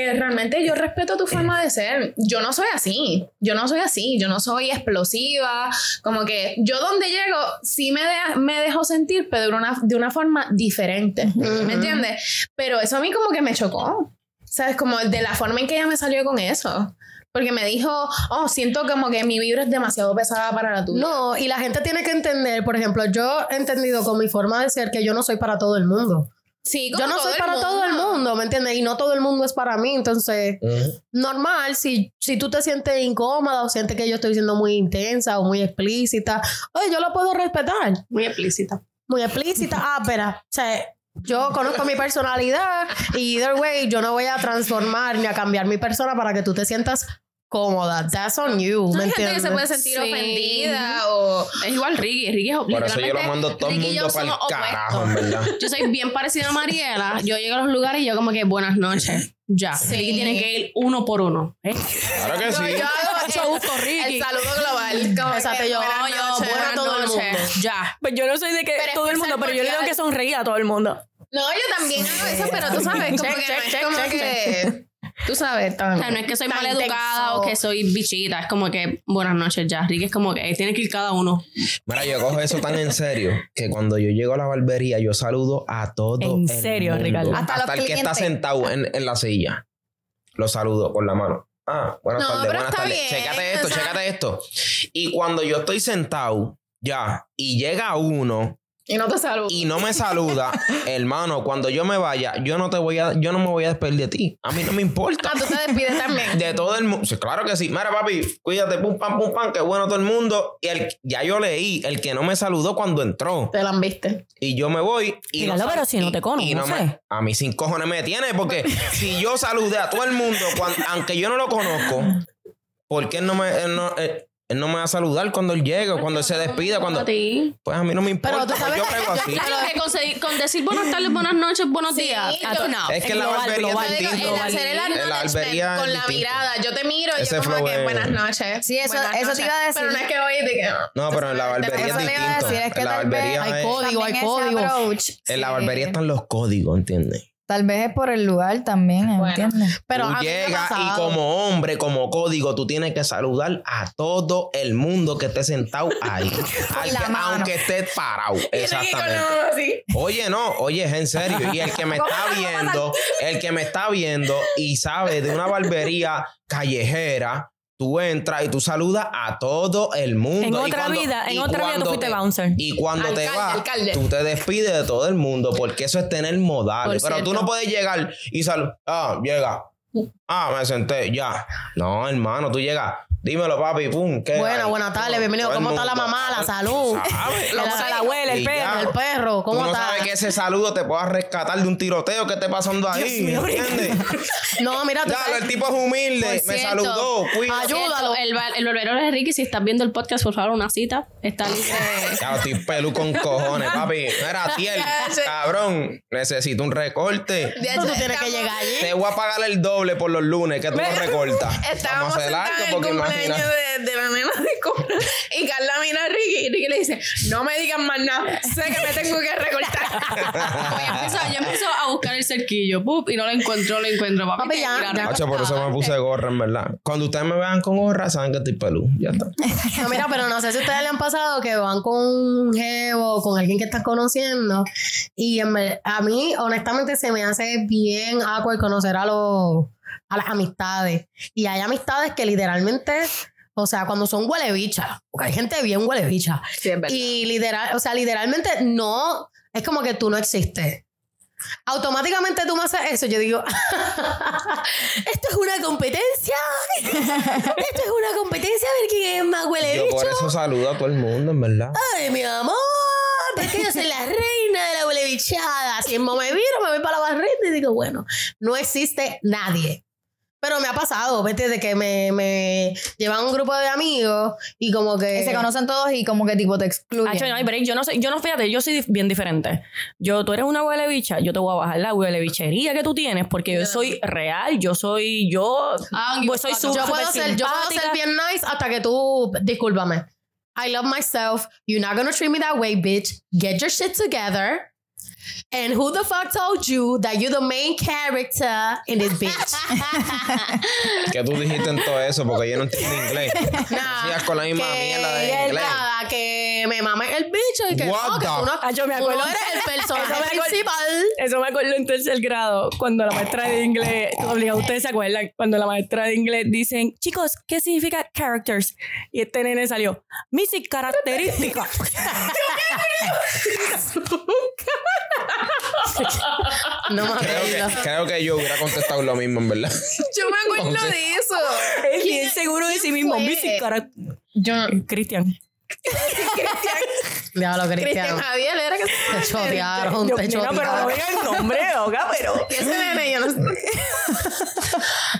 eh, realmente yo respeto tu forma de ser. Yo no soy así. Yo no soy así. Yo no soy explosiva. Como que yo donde llego sí me, de- me dejo sentir, pero de una, de una forma diferente. ¿Me entiendes? Pero eso a mí como que me chocó. ¿Sabes? Como de la forma en que ella me salió con eso. Porque me dijo, oh, siento como que mi vibra es demasiado pesada para la tuya. No, y la gente tiene que entender, por ejemplo, yo he entendido con mi forma de ser que yo no soy para todo el mundo. Sí, Yo como no soy para todo el mundo, ¿me entiendes? Y no todo el mundo es para mí, entonces, normal, si, si tú te sientes incómoda o sientes que yo estoy siendo muy intensa o muy explícita, oye, yo lo puedo respetar. Muy explícita. Muy explícita, ah, espera, o sea, yo conozco mi personalidad y either way, yo no voy a transformar ni a cambiar mi persona para que tú te sientas cómoda. That's on you, ¿me Hay gente que entiendes? se puede sentir Sí. ofendida o... Es igual Ricky. Ricky es Por eso yo lo mando todo el yo mundo para el carajo, en verdad. Yo soy bien parecida a Mariela. Yo llego a los lugares y yo como que buenas noches. Ya. Sí. Ricky tiene que ir uno por uno. ¿eh? Claro que sí. Yo hago Mucho gusto, Ricky. el saludo global. Como Exacto, que yo, buenas yo, noches, buenas todo el noches. mundo. Ya. Pues yo no soy de que Pero todo el mundo, pero yo le tengo que sonreír a todo el mundo. No, yo también hago eso, pero tú sabes, como Check, que check, no es check, como check, que... Tú sabes, tan, O sea, no es que soy mal educada o que soy bichita. Es como que buenas noches ya. Ricky es como que tiene que ir cada uno. Mira, yo cojo eso tan en serio que cuando yo llego a la barbería, yo saludo a todo. ¿En el serio, mundo. Ricardo? Hasta Hasta, los el que está sentado en, en la silla. Lo saludo con la mano. Ah, buenas No, tardes, buenas tardes. bien, Chécate esto, o sea- chécate esto. Y cuando yo estoy sentado, ya, y llega uno Y no te saludo. y no me saluda, hermano, cuando yo me vaya, yo no te voy a, yo no me voy a despedir de ti. A mí no me importa. Ah, tú te despides también. De todo el mundo. Sí, claro que sí. Mira, papi, cuídate, pum, pam, pum, pam, qué bueno todo el mundo. Y el, ya yo leí, el que no me saludó cuando entró. Te la han viste. Y yo me voy. Y sal- pero si no te me- a mí sin cojones me tiene, porque si yo saludé a todo el mundo, cuan- aunque yo no lo conozco, ¿por qué él no me, no, él- él no me va a saludar cuando él llegue, o cuando él se despida? Cuando, A ti. pues a mí no me importa. Pero tú sabes yo yo- así. Claro que con, decir buenas tardes, buenas noches, buenos Sí, días. yo- no. Es que la barbería es distinto. el hacer el acknowledgement con la mirada. Yo te miro y Ese yo como que buenas noches. Sí, eso- buenas eso te noches. iba a decir. Pero no es que voy de que... No, pero en la barbería Eso es le iba a distinto. decir, es que en la tal vez barbería hay es- código, hay código. en la barbería están los códigos, ¿entiendes? Tal vez es por el lugar también, Bueno. ¿entiendes? Pero tú llegas y como hombre, como código, tú tienes que saludar a todo el mundo que esté sentado ahí. Al aunque esté parado. Exactamente. así. Oye, no, oye, es en serio. Y el que me está viendo, el que me está viendo y sabe de una barbería callejera, tú entras y tú saludas a todo el mundo. En Y otra cuando- vida, en otra vida tú fuiste te- bouncer. Y cuando te vas, alcalde. tú te despides de todo el mundo, porque eso es tener modales. Por Pero tú no puedes llegar y saludar. Ah, llega. Ah, me senté, ya. No, hermano, tú llegas. Dímelo, papi, pum. ¿qué Buena, hay? buenas tardes, bienvenido. ¿Cómo está la mamá, la salud? ¿Sabes? La- ¿Cómo está la abuela, el perro? ya. El perro, Tú ¿cómo no está? sabes que ese saludo te pueda rescatar de un tiroteo que esté pasando ahí. ¿Entiendes? No, mira, tú Claro, el tipo es humilde. Me saludó. Cuida. Ayúdalo. El, el barbero de Ricky, si estás viendo el podcast, por favor, una cita. Está libre. Ya estoy pelu con cojones, papi. Mira, tiel, cabrón. Necesito un recorte. De tú hecho, tienes que llegar allí. Te voy a pagar el doble por los lunes que tú no recortas. Estábamos Vamos a hacer algo porque cumpleaños imagina. de, de la nena de Cora y Carla mira a Ricky y Ricky le dice no me digan más nada sé que me tengo que recortar Oye, empiezo, yo empiezo a buscar el cerquillo. pup, y no lo encuentro, lo encuentro. Papi, Papi, ya. Hacho, por eso me puse gorra, en verdad. Cuando ustedes me vean con gorra, saben que estoy pelú. Ya está. No, mira, pero no sé si ustedes le han pasado que van con un jevo, con alguien que estás conociendo. Y en a mí, honestamente, se me hace bien awkward conocer a los a las amistades. Y hay amistades que literalmente, o sea, cuando son huele bicha, porque hay gente bien huele bicha. sí, es verdad. Y literal, o sea, literalmente no, es como que tú no existes. Automáticamente tú me haces eso, yo digo, esto es una competencia. esto es una competencia a ver quién es más huele Yo por eso saludo a todo el mundo, en verdad. Ay, mi amor, porque yo soy la reina de la huele bichada. Si me viro, me voy para la barrita y digo, bueno, no existe nadie. Pero me ha pasado, ¿viste? De que me, me llevan un grupo de amigos y como que... Que se conocen todos y como que tipo te excluyen. Hacho, no hay break. Yo no sé, yo no, fíjate, yo soy bien diferente. Yo, tú eres una huele bicha, yo te voy a bajar la huele bichería que tú tienes porque yo soy real, yo soy, yo, Ah, pues soy su- yo puedo súper ser, yo puedo ser bien nice hasta que tú, discúlpame. I love myself. You're not gonna treat me that way, bitch. Get your shit together. And who the fuck told you that you're the main character in this bitch? Que tú dijiste en todo eso porque yo no entiendo inglés. Nah, Sigas con la misma mierda de que, inglés. nada, que me mame el bicho y que What no, que the- tú no, Ah, yo me tú no acuerdo. eres el personaje principal. Eso me acuerdo en tercer grado, cuando la maestra de inglés, obligado, ustedes se acuerdan, cuando la maestra de inglés dicen, chicos, ¿qué significa characters? Y este nene salió, Missy, característica. No me Creo acuerdo. que, creo que yo hubiera contestado lo mismo, en verdad. Yo me acuerdo Entonces- de eso. Él bien seguro de sí mismo, fue? Missy, característica. Yo. Cristian. Diablo, Cristian Cristian. Javier era que Te chotearon, Yo, te mira, pero no chotearon. diga el nombre, oga, pero... ese nene, yo no sé.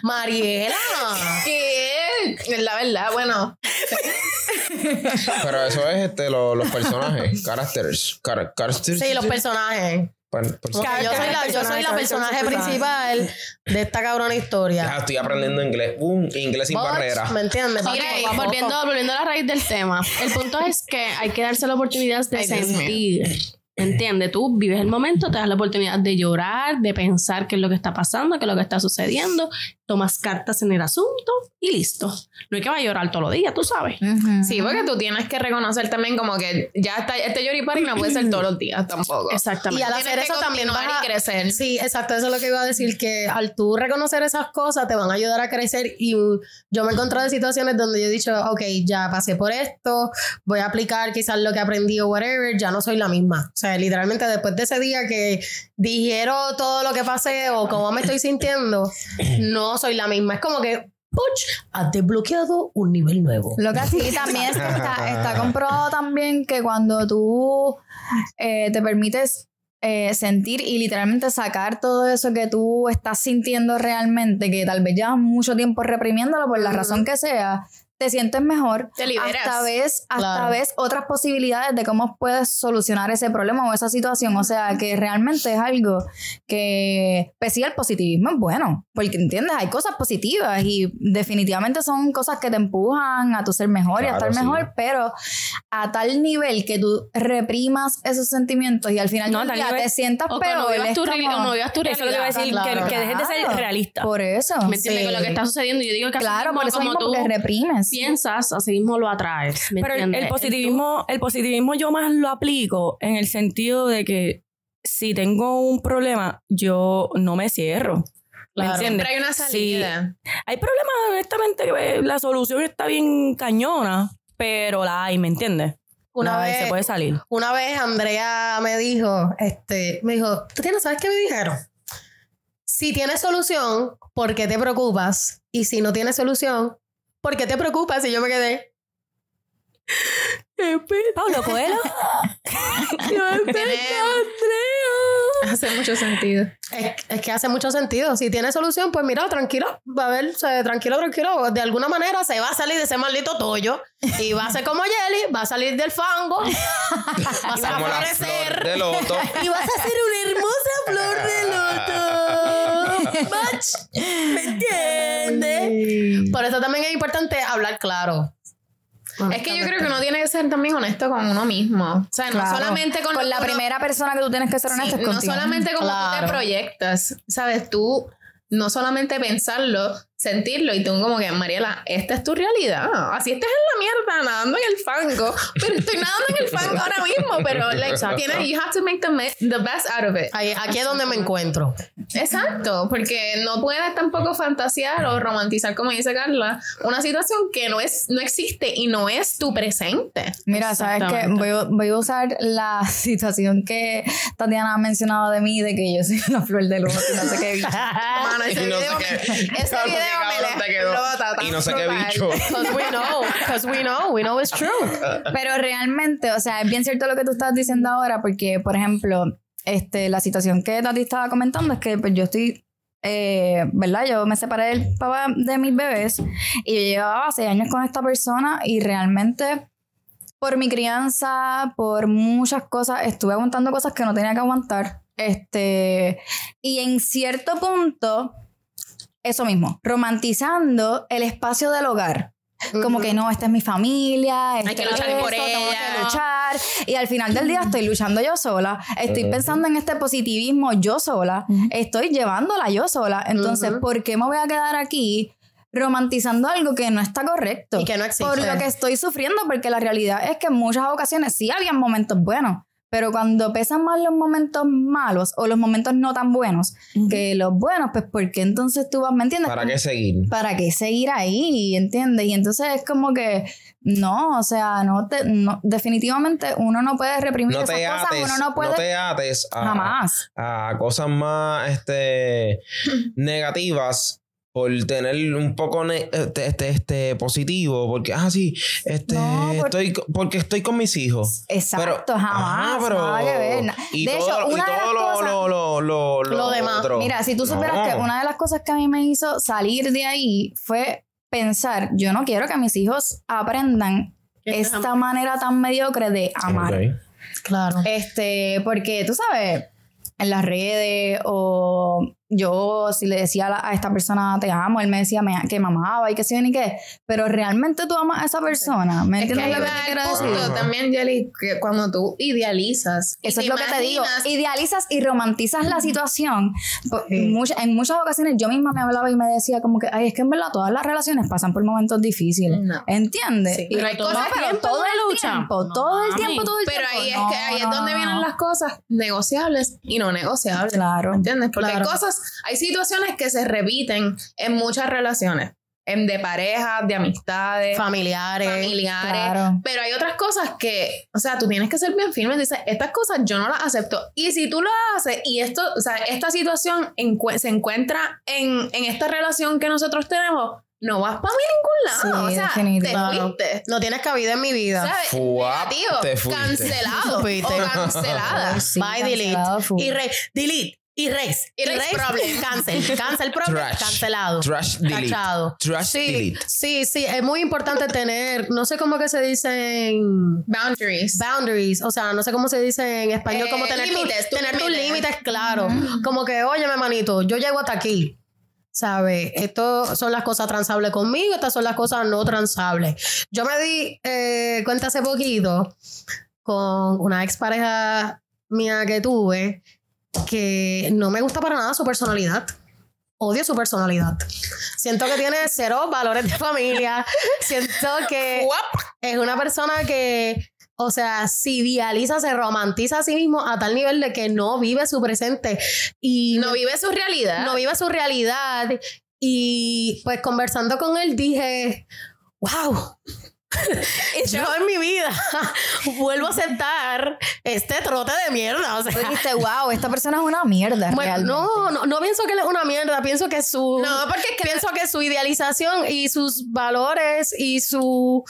Mariela. ¿Qué? La verdad, bueno. Pero eso es este, lo- los personajes. Characters. Characters. Sí, los personajes. Per- per- Porque yo soy la, yo soy la personaje principal de esta cabrona Ya historia. estoy aprendiendo inglés. Un inglés sin barrera. ¿Me entiendes? Mira, Poco y a poco. volviendo, volviendo a la raíz del tema, el punto es que hay que darse la oportunidad de sentir. ¿Entiendes? Tú vives el momento, te das la oportunidad de llorar, de pensar qué es lo que está pasando, qué es lo que está sucediendo, tomas cartas en el asunto y listo. No hay que va a llorar todos los días, tú sabes. Sí, porque tú tienes que reconocer también como que ya está, este Yoripari no puede ser todos los días tampoco. Exactamente. Y al hacer eso también vas a y crecer. Sí, exacto, eso es lo que iba a decir, que al tú reconocer esas cosas te van a ayudar a crecer y yo me he encontrado en situaciones donde yo he dicho, ok, ya pasé por esto, voy a aplicar quizás lo que aprendí o whatever, ya no soy la misma. O sea, literalmente después de ese día que dijeron todo lo que pasé o cómo me estoy sintiendo, no soy la misma. Es como que, puch, has desbloqueado un nivel nuevo. Lo que sí también es que está, está comprobado también que cuando tú eh, te permites eh, sentir y literalmente sacar todo eso que tú estás sintiendo realmente, que tal vez llevas mucho tiempo reprimiéndolo por la razón que sea, te sientes mejor. Te liberas. Hasta ves, hasta Claro. ves otras posibilidades de cómo puedes solucionar ese problema o esa situación. O sea, que realmente es algo que, pues sí, el positivismo es bueno, porque entiendes, hay cosas positivas y definitivamente son cosas que te empujan a tu ser mejor y a estar sí. mejor, pero a tal nivel que tú reprimas esos sentimientos y al final No, del a tal día nivel- te sientas O peor. no tu, como- o no vivas tu Eso es lo que voy a realidad. decir, claro. que, que dejes de ser realista. Por eso. ¿Me entiendes? Sí. Con lo que está sucediendo. Yo digo que Claro, por eso como mismo tú reprimes. Piensas, así mismo lo atraes. ¿me Pero el, entiendes? el positivismo, el positivismo yo más lo aplico en el sentido de que si tengo un problema, yo no me cierro. ¿Me Claro. entiendes? Siempre hay una Sí. salida. Hay problemas, honestamente, que eh, la solución está bien cañona, pero la hay, ¿me entiendes? Una vez- se puede salir. Una vez Andrea me dijo, este, me dijo, ¿tú tienes, sabes qué me dijeron? Si tienes solución, ¿por qué te preocupas? Y si no tienes solución, ¿por qué te preocupas? Y yo me quedé. Pablo Coelho. Tiene- Hace mucho sentido. Es, es que hace mucho sentido. Si tienes solución, pues mira, tranquilo. Va a ver, o sea, tranquilo, tranquilo. De alguna manera se va a salir de ese maldito tollo. Y va a ser como Jelly, va a salir del fango. Vas a florecer. flor de loto. Y vas a ser una hermosa flor de loto. Bach. ¿Me entiendes? Por eso también es importante hablar claro. Es que yo creo que uno tiene que ser también honesto con uno mismo. O sea, no solamente con, Con la uno- primera persona que tú tienes que ser Sí, honesto es no contigo. solamente como tú Claro. te proyectas, sabes, tú no solamente pensarlo, sentirlo y tú como que, Mariela, esta es tu realidad. Así estás en la mierda, nadando en el fango, pero estoy nadando en el fango ahora mismo, pero like, tienes, you have to make the, the best out of it. Ahí- aquí es donde me encuentro. Exacto, porque no puedes tampoco fantasear o romantizar, como dice Carla, una situación que no es, no existe y no es tu presente. Mira, sabes que voy, a- voy a usar la situación que Tatiana ha mencionado de mí, de que yo soy una flor de y no sé qué. Mano, ese no sé video, qué- me- ese video qué cabrón te quedó. explota Y no sé qué bicho. Because we know, because we know, we know it's true. Pero realmente, o sea, es bien cierto lo que tú estás diciendo ahora, porque, por ejemplo, este, la situación que Tati estaba comentando es que pues, yo estoy eh, ¿verdad? Yo me separé del papá de mis bebés y yo llevaba seis años con esta persona y realmente por mi crianza, por muchas cosas, estuve aguantando cosas que no tenía que aguantar. Este, y en cierto punto, eso mismo, romantizando el espacio del hogar. Como que no, esta es mi familia, que este luchar por esto, tengo ella. que luchar. Y al final del día estoy luchando yo sola, estoy pensando en este positivismo yo sola, estoy llevándola yo sola. Entonces. ¿por qué me voy a quedar aquí romantizando algo que no está correcto? Y que no existe. Por lo que estoy sufriendo, porque la realidad es que en muchas ocasiones sí habían momentos buenos, pero cuando pesan más los momentos malos o los momentos no tan buenos que los buenos, pues ¿por qué entonces tú vas, me entiendes? ¿Para qué seguir? ¿Para qué seguir ahí? ¿Entiendes? Y entonces es como que no, o sea, no te, no- definitivamente uno no puede reprimir No esas te cosas, ates, uno no puede no te ates a, jamás. a cosas más este, negativas por tener un poco este, este, este, positivo, porque, ah, sí, este, No, estoy, porque estoy con mis hijos. Exacto, Pero- jamás, ajá, pero- nada que ver. Y de todo, hecho, y una de las todo lo, cosas, lo, lo, lo, Lo demás. otro. Mira, si tú supieras No. que una de las cosas que a mí me hizo salir de ahí fue pensar, yo no quiero que mis hijos aprendan esta manera tan mediocre de amar. Claro. Este, porque tú sabes, en las redes o yo si le decía a, la- a esta persona te amo, él me decía me- que me amaba y que sí ni qué, pero realmente tú amas a esa persona, ¿me Es que entiendes ahí lo que te quiero decir? punto también, Jelly, que cuando tú idealizas. y Eso es lo que te digo. Idealizas y romantizas la situación. Po- Sí. mucha- en muchas ocasiones yo misma me hablaba y me decía como que, ay, es que en verdad todas las relaciones pasan por momentos difíciles. No. ¿Entiendes? Sí, Y pero hay todo- cosas- pero todo de el lucha. tiempo, No, todo el tiempo, todo el Pero tiempo. ahí es No, que ahí es donde no, vienen no. las cosas negociables y no negociables. Claro. ¿Entiendes? Porque Claro. hay cosas, hay situaciones que se repiten en muchas relaciones. En de parejas, de amistades, Familiares. familiares. Claro. Pero hay otras cosas que, o sea, tú tienes que ser bien firme. Dices, estas cosas yo no las acepto. Y si tú lo haces y esto, o sea, esta situación se encuentra en, en esta relación que nosotros tenemos, no vas para ningún lado. Sí, o sea, definitivo. te Claro. fuiste. No tienes cabida en mi vida. ¿Sabes? Fuap, Negativo. te fuiste. Cancelado. Fuiste. o cancelada. Sí, Bye, delete. cancelado full. Y re, delete. Erase. Erase Erase problem. Cancel. Cancel problem. Trash. Cancelado. Trash delete. Trash Sí, delete. sí, sí. Es muy importante tener, no sé cómo que se dicen Boundaries. boundaries, o sea, no sé cómo se dice en español, Eh, como tener, tu- límites, tus tener tus límites. límites claros. Como que, óyeme, manito, yo llego hasta aquí. ¿Sabes? Esto son las cosas transables conmigo, estas son las cosas no transables. Yo me di eh, cuenta hace poquito con una expareja mía que tuve que no me gusta para nada su personalidad. Odio su personalidad. Siento que tiene cero valores de familia. Siento que es una persona que, o sea, se idealiza, se romantiza a sí mismo a tal nivel de que no vive su presente y No vive su realidad. no vive su realidad. Y pues conversando con él dije, wow. Yo en mi vida vuelvo a aceptar este trote de mierda. O sea, Tú dijiste, wow, esta persona es una mierda. bueno, realmente". no, no, no pienso que él es una mierda, pienso que su No, porque es que pienso que su idealización y sus valores y su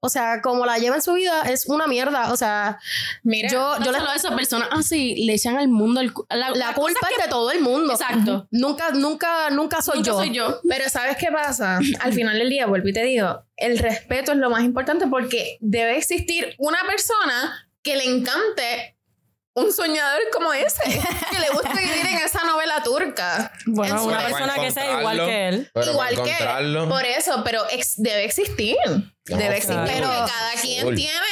o sea, como la lleva en su vida es una mierda, o sea, Mira, yo yo Yo le- a esa persona así le echan al mundo el la, la la culpa que- es de todo el mundo. Exacto. Nunca nunca nunca soy Nunca yo. soy yo. Pero ¿sabes qué pasa? Al final del día, vuelvo y te digo, el respeto es lo más importante porque debe existir una persona que le encante un soñador como ese, que le guste vivir en esa novela turca. Bueno, una persona que sea igual que él. Pero Igual que encontrarlo. por eso, pero ex- debe existir. No, debe existir claro. porque cada quien tiene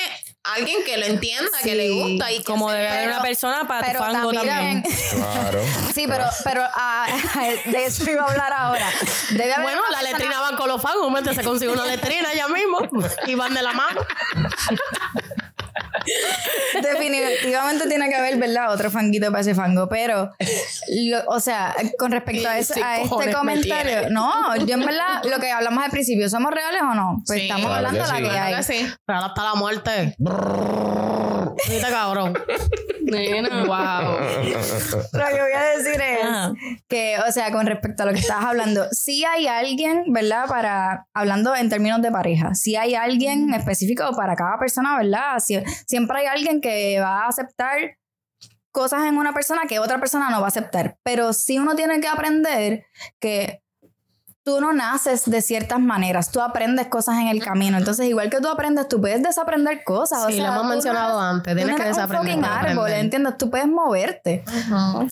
alguien que lo entienda, que Sí, le gusta y que Como debe haber una persona para tu fango también- también. Claro. Sí, pero, pero ah, de eso iba a hablar ahora. Debe haber Bueno, la persona- letrina van con los fagos, se consigue una letrina ya mismo y van de la mano. Definitivamente tiene que haber, ¿verdad? Otro fanguito para ese fango. Pero, lo- o sea, con respecto a, ese- Sí, a este comentario, no, yo en verdad, lo que hablamos al principio, ¿somos reales o no? Pues Sí, estamos claro hablando de la sí. que Claro hay. que sí. Pero hasta la muerte. Viste, cabrón. Nena, wow. Lo que voy a decir es Ajá. que, o sea, con respecto a lo que estabas hablando, sí hay alguien, ¿verdad? Para, hablando en términos de pareja, sí hay alguien específico para cada persona, ¿verdad? Sie- siempre hay alguien que va a aceptar cosas en una persona que otra persona no va a aceptar. Pero sí uno tiene que aprender que tú no naces de ciertas maneras, tú aprendes cosas en el camino. Entonces, igual que tú aprendes, tú puedes desaprender cosas. o Sí, sea, lo hemos mencionado eres- antes. Tienes que un desaprender. fucking para árbol, aprender. ¿entiendes? Tú puedes moverte. No,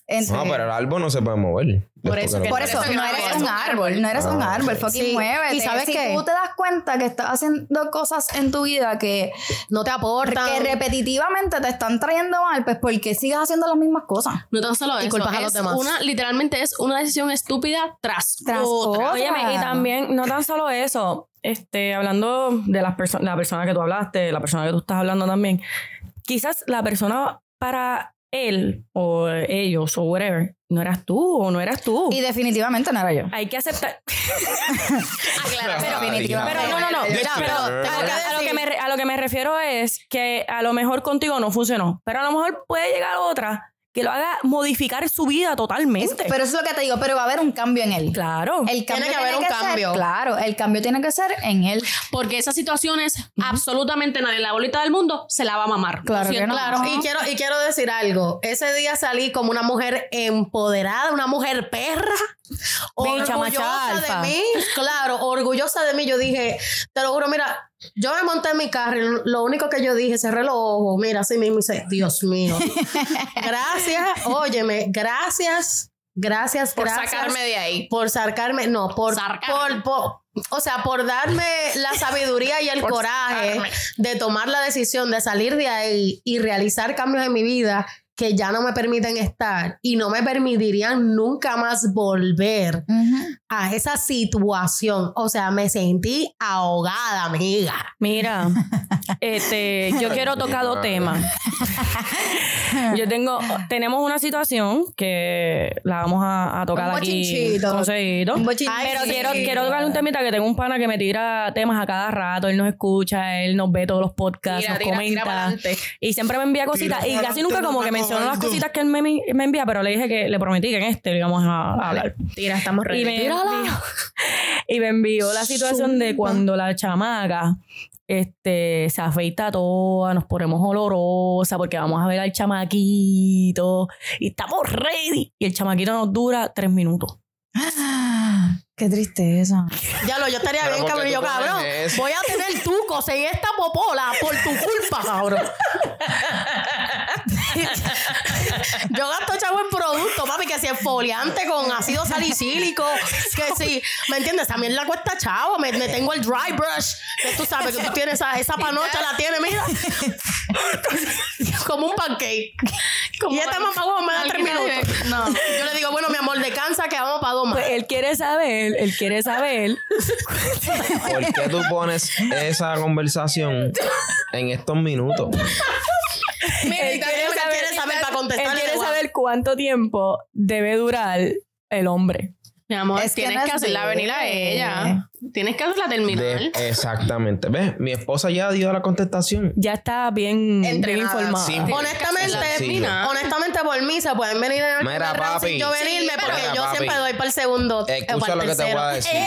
pero el árbol no se puede mover. Por eso que que- Por eso, Por eso que no eres un árbol, no eres un Ah, árbol, fucking Sí, muévete. y ¿sabes si qué? tú te das cuenta que estás haciendo cosas en tu vida que, No te aportan. que repetitivamente te están trayendo mal, pues porque sigues haciendo las mismas cosas. No tan solo Y eso. culpas a los es demás. Una, literalmente es una decisión estúpida tras, Tras otra. Óyeme, y también, no tan solo eso, este, hablando de las personas, la persona que tú hablaste, la persona que tú estás hablando también, quizás la persona para él o ellos o whatever, no eras tú o no eras tú. Y definitivamente no era yo. Hay que aceptar. Pero, definitivamente. Pero no, no, no. Pero tengo a, lo que me, a lo que me refiero es que a lo mejor contigo no funcionó, pero a lo mejor puede llegar otra que lo haga modificar su vida totalmente. Pero eso es lo que te digo, pero va a haber un cambio en él. claro. El cambio que haber un cambio. claro, el cambio tiene que ser en él. Porque esas situaciones, absolutamente nadie en la bolita del mundo se la va a mamar. Claro que no. Claro, y quiero, y quiero decir algo. Ese día salí como una mujer empoderada, una mujer perra, Bicha, orgullosa alfa. de mí. Claro, orgullosa de mí. Yo dije, te lo juro, mira, yo me monté en mi carro y lo único que yo dije, cerré los ojos, mira, así mismo, y dice, Dios mío. gracias, óyeme, gracias, gracias, Por gracias. sacarme de ahí. Por sacarme, no, por, por, por- o sea, por darme la sabiduría y el coraje sacarme. de tomar la decisión de salir de ahí y realizar cambios en mi vida que ya no me permiten estar y no me permitirían nunca más volver a esa situación. O sea, me sentí ahogada, amiga. Mira, este, yo quiero tocar dos temas. Yo tengo, tenemos una situación que la vamos a, a tocar Un aquí. conseguido. Un. Ay, Pero sí. quiero, quiero tocar un temita que tengo un pana que me tira temas a cada rato. Él nos escucha, él nos ve todos los podcasts, Tira, nos tira, comenta. y siempre me envía cositas. Y casi nunca como que menciono las cositas que él me, me envía, pero le dije que le prometí que en este le íbamos a, a hablar. Tira, estamos Y ready. me, envió, y me envió la situación de cuando la chamaca este, se afeita toda, nos ponemos olorosa porque vamos a ver al chamaquito y estamos ready. Y el chamaquito nos dura tres minutos. Qué tristeza. Ya lo, yo estaría bien, ¿por qué cabrón. Yo, cabrón, eso? voy a tener tucos en esta popola por tu culpa, cabrón. yo gasto chavo en producto, papi, que si es foliante con ácido salicílico, que si, ¿me entiendes? También la cuesta chavo. Me, me tengo el dry brush, que tú sabes que tú tienes esa, esa panocha, la tienes, mira. Como un pancake. y esta mamá huevo me da tres minutos. No. Yo le digo, bueno, mi amor, descansa que vamos para dos más. Pues él quiere saber, él quiere saber. ¿Por qué tú pones esa conversación en estos minutos? Mira, y él quiere él quiere saber Él quiere cuánto tiempo debe durar el hombre. Mi amor, Es tienes que hacerla venir a ella. Tienes que hacerla terminar. De- exactamente. ¿Ves? Mi esposa ya dio la contestación. Ya está bien, bien informada. Sí. Honestamente, honestamente por mí se pueden venir en el Mira, papi. sin yo venirme Sí, porque mira, yo papi. siempre doy para el segundo. Escucha lo que te voy a decir. ¡Eh!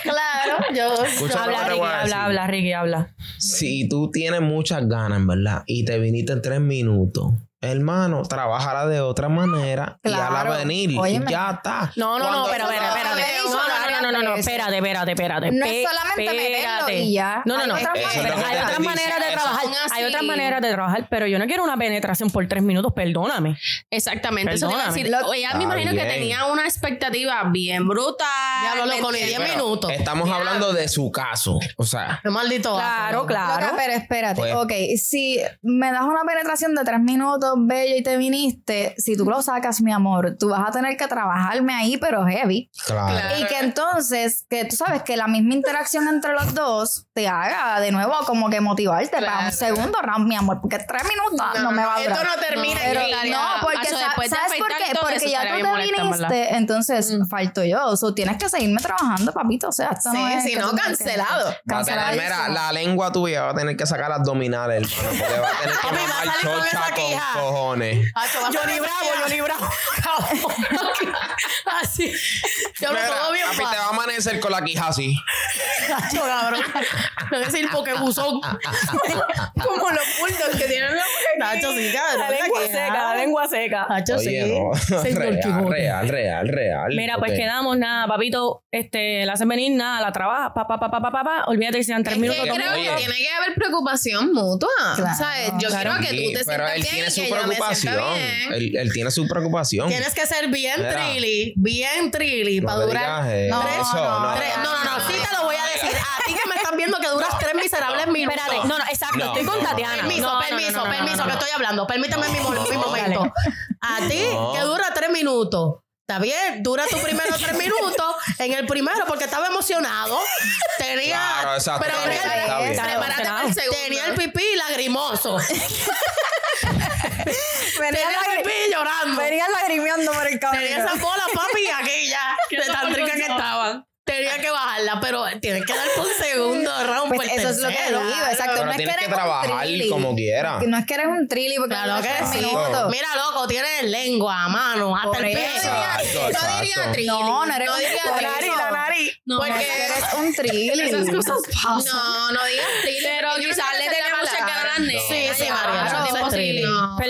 Claro, yo. Escucha Habla, Ricky, habla, habla, Ricky, habla. Si tú tienes muchas ganas, en ¿verdad? Y te viniste en tres minutos, hermano, trabájala de otra manera y Claro. a venir. Óyeme. Ya está. No, no, no, pero espera, espérate. Eso No, no no, no, espérate, espérate, espérate. No es solamente meterlo espérate. y ya. No, no, no. Hay otras maneras. Hay otras Eso maneras de trabajar. Hay otras maneras de trabajar, pero yo no quiero una penetración por tres minutos, perdóname. Exactamente. Eso te iba a decir. Lo- Ella me imagino que tenía una expectativa bien brutal. Ya lo loco, ni ¿me 10 entiendes? Pero minutos. Estamos hablando de su caso. O sea, Qué maldito. Claro, claro. Loca, pero espérate. Pues- ok, si me das una penetración de tres minutos, bello, y te viniste, si tú lo sacas, mi amor, tú vas a tener que trabajarme ahí, pero heavy. claro. Y que entonces, que tú sabes que la misma interacción entre los dos te haga de nuevo como que motivarte para un segundo round, mi amor, porque tres minutos no, me va a durar. Esto no termina Pero aquí. no, porque sa- de ¿sabes por qué? Porque ya tú te viniste, entonces falto yo. O sea, tienes que seguirme trabajando, papito. O sea, esto no Sí, es si no, cancelado. Canceladísimo. mira, la lengua tuya va a tener que sacar abdominales, hermano, porque va a tener que mamar chocha con. Cojones. Johnny Bravo, Johnny Bravo. Así. Yo Mira, todo bien papi, te va a amanecer con la quija así. Hacho, cabrón. No es decir pokebuzón. Como los bulldogs que tienen la Hacho, sí, cabrón. La lengua seca, la lengua seca. Hacho, sí. Real, real, real, real. Mira, pues quedamos, nada, papito, este, la hacen venir, nada, la trabaja, pa, pa, pa, pa, pa, pa, pa, olvídate que sean tres Es minutos. creo que tiene que haber preocupación mutua. Claro. ¿Sabes? Yo Claro. quiero que tú te sientas bien y que yo preocupación. Él, él tiene su preocupación. Tienes que ser bien Mira. trilly, bien trilly No para durar. digas eso, no. tres- no, no, no, sí te lo voy a decir. A ti que me estás viendo que duras tres miserables minutos. Espérate, no, no, exacto, No, estoy con no, no. Tatiana. Permiso, No, no, no, permiso, no, no, no, permiso, no, que no. estoy hablando. Permítame mi, mo- mi No, momento. A ti, No. que dura tres minutos. Está bien, dura tu primero tres minutos en el primero porque estaba emocionado. Tenía. Claro, exacto, Pero está tenía, bien, está bien. Prepárate para el segundo. tenía el pipí lagrimoso. Venía, tenía el pipí llorando. venía lagrimeando por el camino. Tenía esas bolas, papi, aquí ya. De tan ricas que estaban. Tenía que bajarla, pero tienes que dar por segundo round. Pues por eso es lo que digo, exacto. Pero no es que tienes eres que trabajar un como quiera. Que No es que eres un trilly porque Claro no que sí. Mira, loco, tienes lengua, mano, hasta Por el peso. No diría trilly. No, no eres un diría trilly. nariz, la nariz. No, Porque- que eres un trilly. Esas cosas pasan. No, no digas trilly. Pero no quizás le tenemos muchas palabra. ganas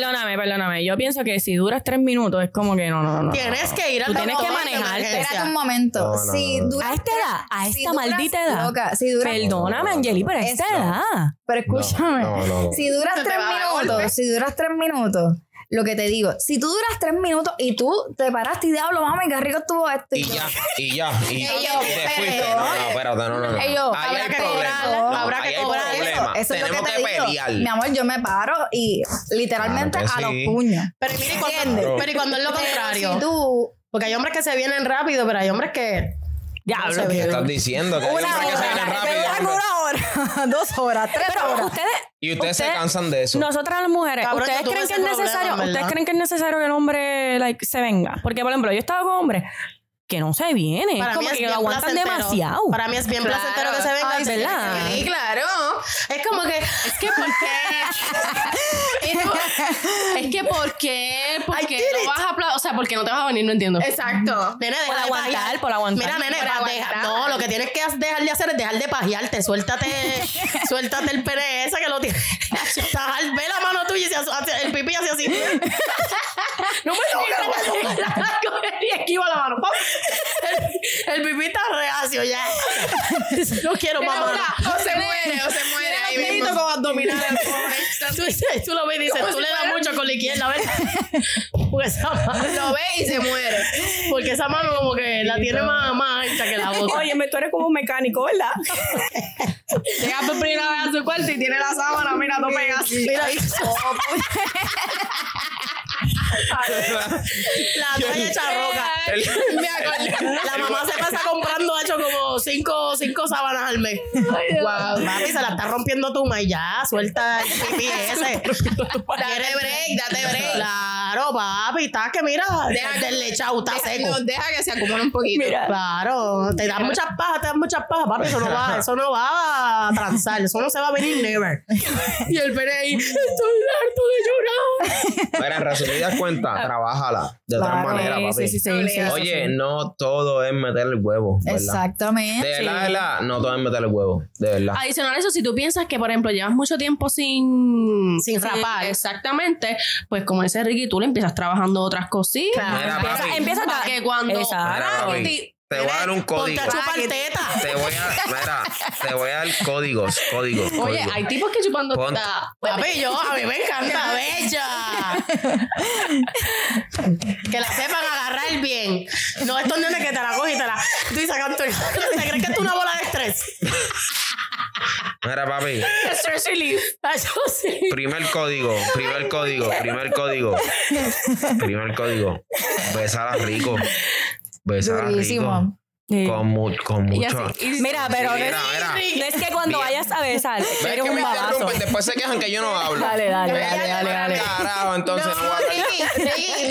Perdóname, perdóname. Yo pienso que si duras tres minutos es como que no, no, no. no. Tienes que ir al Tú tienes que manejarte. Espérate un momento. No, no, si duras A esta edad, a si esta duras- maldita edad. Loca, si duras, Perdóname, Angeli, pero a esta edad. pero escúchame. No, no, no. Si duras tres a minutos, si duras tres minutos, lo que te digo, si tú duras tres minutos y tú te paraste y diablo, mami, qué rico estuvo esto. Y ya, y ya, y, Ey, y yo, te fuiste. pero- No, no, espérate, no, no, no. Ahí habrá que No, habrá que cobrar eso. Eso es lo que te digo. pelear. Mi amor, yo me paro y literalmente Claro que a sí. los puños. Pero mira, y cuando, Claro. pero y cuando es lo contrario. si tú Porque hay hombres que se vienen rápido, pero hay hombres que. Diablo. se ¿Qué vienen. estás diciendo? Que hay hombres que se vienen rápido. dos horas, tres Pero horas. ustedes. Y ustedes se cansan de eso. Nosotras las mujeres, Cabrón, ¿ustedes creen que es problema, necesario? ¿verdad? ¿Ustedes creen que es necesario que el hombre like, se venga? Porque, por ejemplo, yo he estado con hombres que no se vienen. Para como mí es que bien lo aguantan placentero. demasiado. Para mí es bien Claro. placentero que se venga. Ay, ¿verdad? Sí, claro. Es como que. Es que ¿por qué? es, por- es que ¿por qué? ¿Por qué no it. vas a O sea, ¿por qué no te vas a venir? No entiendo. Exacto. Nene, Por deja de aguantar, pajear. por aguantar. Mira, nene, Por va- aguantar. deja- no, lo que tienes que dejar de hacer es dejar de pajearte. Suéltate, suéltate el pene ese que lo tienes. Ve la mano tuya y se hace- el pipí hace así. no me toques, Y esquiva la mano. El, el pipí está reacio ya. No quiero mamá. o se muere, o se muere ahí mismo. como abdominales. Tú, tú lo ves y dices, tú si le das mucho con la izquierda, ¿verdad? Porque esa mano, Lo ve y se muere. porque esa mano como que la tiene más, más ancha que la otra. Oye, tú eres como un mecánico, ¿verdad? Llega por primera vez a su cuarto y tiene la sábana, mira, no pegas. Mira ahí. La toalla hecha roca. El- Me acordé. La mamá se pasa comprando, ha hecho como cinco, cinco sábanas al mes. Wow. Papi, se la está rompiendo tu y ya, suelta el pipí ese. Date break, date break. Claro, papi, está que mira, Deja del lechado, está Deja- seco. deja que se acumule un poquito. Mira. Claro, te dan muchas pajas, te dan muchas pajas, papi, eso no va, eso no va a transar, eso no se va a venir never. Y el pene ahí, estoy harto de llorar. Mira, en resumidas cuentas, trabájala de otra Claro, manera, papi. sí, sí, sí, Oye, sí. no todo es meter el huevo, ¿verdad? Exactamente. De verdad, de verdad, no todo es meter el huevo, de verdad. Adicional a eso, si tú piensas que, por ejemplo, llevas mucho tiempo sin... Sin rapar. Exactamente. Pues como dice Ricky, tú le empiezas trabajando otras cositas. Mira, Empieza, papi. empieza Para a- que cuando... Exacto. Mira, te voy a dar un código. Te voy a, mira, te voy a dar códigos, códigos, Oye, códigos. hay tipos que chupando Ponte- teta- Papi, yo, a mí me encanta, bella. que la sepan agarrar bien. No estos nenes que te la cogen y te la. Tú dices, Canto, ¿te crees que es una bola de estrés? Mira, papi, Stress relief. Primer código, primer código, primer código. Primer código. Besala rico. Pues, ah, besar rico. Con, mucho. Mira, pero es que cuando vayas a besar, eres que un me después se quejan que yo no hablo. Dale, dale, dale, dale, dale, entonces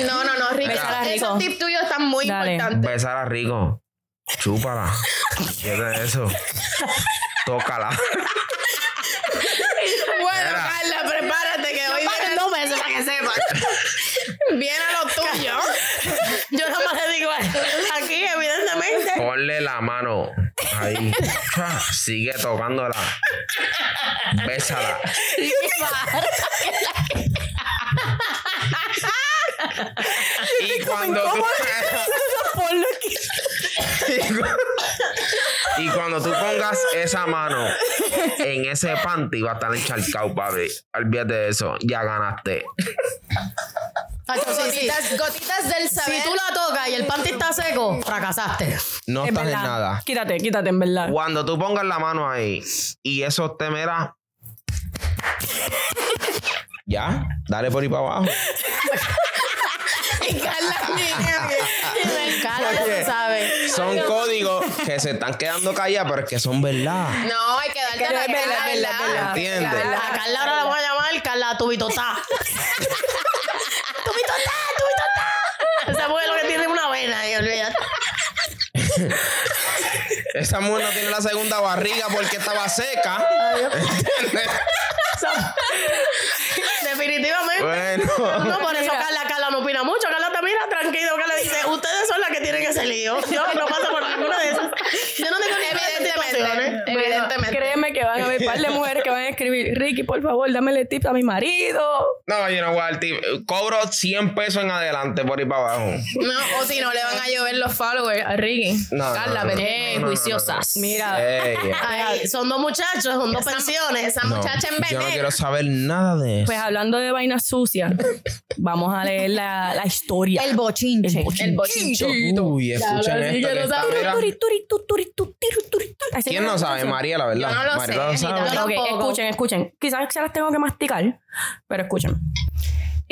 no, no, no, Ricky. Esos tips tuyos están muy importantes. Besar a Rico. Chúpala. Eso. Tócala. bueno. Carla, prepárate que hoy viene... No para que sepas. viene lo tuyo. yo Ponle la mano ahí. Sigue tocándola. Bésala. y cuando tú... y cu- y cuando tú pongas esa mano en ese panty va a estar encharcado, papi. Olvídate de eso. Ya ganaste. Tacho, sí, sí. Gotitas, gotitas del saber. Si tú la tocas y el panty está seco, fracasaste. No Es estás en nada. Quítate, quítate, en verdad. Cuando tú pongas la mano ahí y eso te mira. Ya, dale por ahí para abajo. Carla ya Oye. lo sabe. Son códigos que se están quedando callados, pero que son verdad. No, hay que darte la es verdad, verdad, es verdad, es verdad. ¿Entiendes? A Carla ahora la voy a llamar Carla Tubitotá. Tubitotá, Tubitotá. Esa mujer lo que tiene es una vena, y olvídate. Esa mujer no tiene la segunda barriga porque estaba seca. ¿Entiendes? Definitivamente. Bueno. No, por eso Carla, No opina mucho. Carla te mira tranquilo, Carla dice, ustedes son las que tienen ese lío. Yo no paso por ninguna de esas. Yo no tengo ni idea. Evidentemente. Evidentemente. Créeme que van a haber un par de mujeres que van a escribir, Ricky, por favor, dámele tips a mi marido. No, yo no voy a dar tip. Cobro 100 pesos en adelante por ir para abajo. No, o si no, le van a llover los followers a Ricky. No, Carla, no, no, pero- juiciosas. Mira, Ey, Ay, son dos muchachos, son dos pensiones. Esa no, muchacha en yo no quiero saber nada de eso. pues hablando de vainas sucias, vamos a leer la, la historia. El bochinche. El bochincho. Uy, escuchen esto. ¿Quién no sabe? María, la verdad. Yo no lo María sé, lo ni sabe. tampoco. Ok, tampoco. escuchen, escuchen. Quizás se las tengo que masticar, pero escuchen.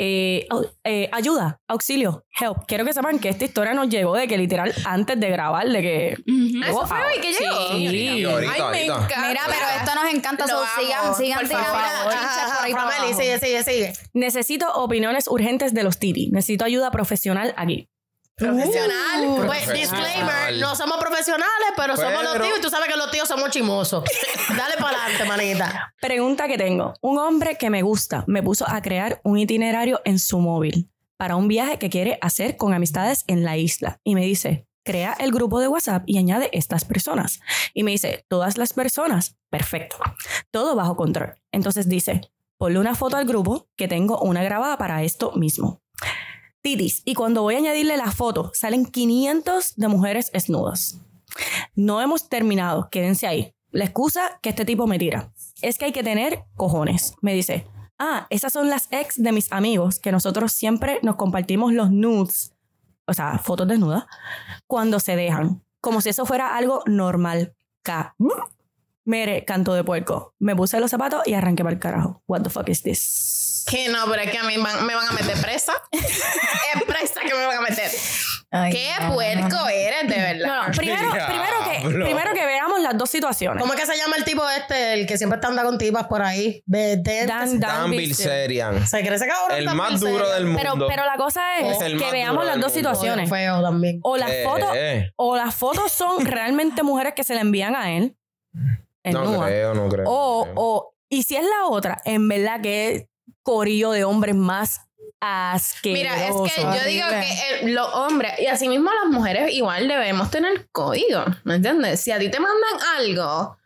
Eh, au- eh, ayuda, auxilio, help. Quiero que sepan que esta historia nos llegó de que literal antes de grabar, de que. Ah, ¿Eso fue hoy que llegó? Sí. Y ahorita, Ay, me ahorita. encanta. Mira, pero esto nos encanta. Lo so amo, sigan, sigan por tirando favor. bochinches por ahí para Fameli, abajo. sigue, sigue, sigue. Necesito opiniones urgentes de los Titi. Necesito ayuda profesional aquí. Profesional. Pues, Profesional. disclaimer, no somos profesionales, pero, somos los Pero- tíos y tú sabes que los tíos somos chimosos. Dale para adelante, manita. Pregunta que tengo. Un hombre que me gusta me puso a crear un itinerario en su móvil para un viaje que quiere hacer con amistades en la isla. Y me dice, crea el grupo de WhatsApp y añade estas personas. Y me dice, todas las personas. Perfecto. Todo bajo control. Entonces dice, ponle una foto al grupo que tengo una grabada para esto mismo. Titis. Y cuando voy a añadirle la foto, salen 500 de mujeres desnudas. No hemos terminado, quédense ahí. La excusa que este tipo me tira es que hay que tener cojones. Me dice, ah, esas son las ex de mis amigos que nosotros siempre nos compartimos los nudes, o sea, fotos desnudas, cuando se dejan. Como si eso fuera algo normal. K. Mire, canto de puerco. Me puse los zapatos y arranqué para el carajo. What the fuck is this? Que no, pero es que a mí van- me van a meter presa. es presa que me van a meter. Ay, Qué no, puerco no. eres, de verdad. No, no, primero, primero, que, primero que veamos las dos situaciones. ¿Cómo es que se llama el tipo este, el que siempre está andando con tipas por ahí? De, de- Dan, Dan, Dan Bilzerian. Se cree ese cabrón El más Bilzerian. duro del mundo. Pero, pero la cosa es que veamos las dos mundo. situaciones. Feo también. O las Eh, fotos, eh. o las fotos son realmente mujeres que se le envían a él. En No nua. creo, no creo. O, no creo. o, y si es la otra, en verdad que corillo de hombres más asqueroso. Mira, es que yo digo que el- los hombres y asimismo las mujeres igual debemos tener código, ¿me entiendes? Si a ti te mandan algo,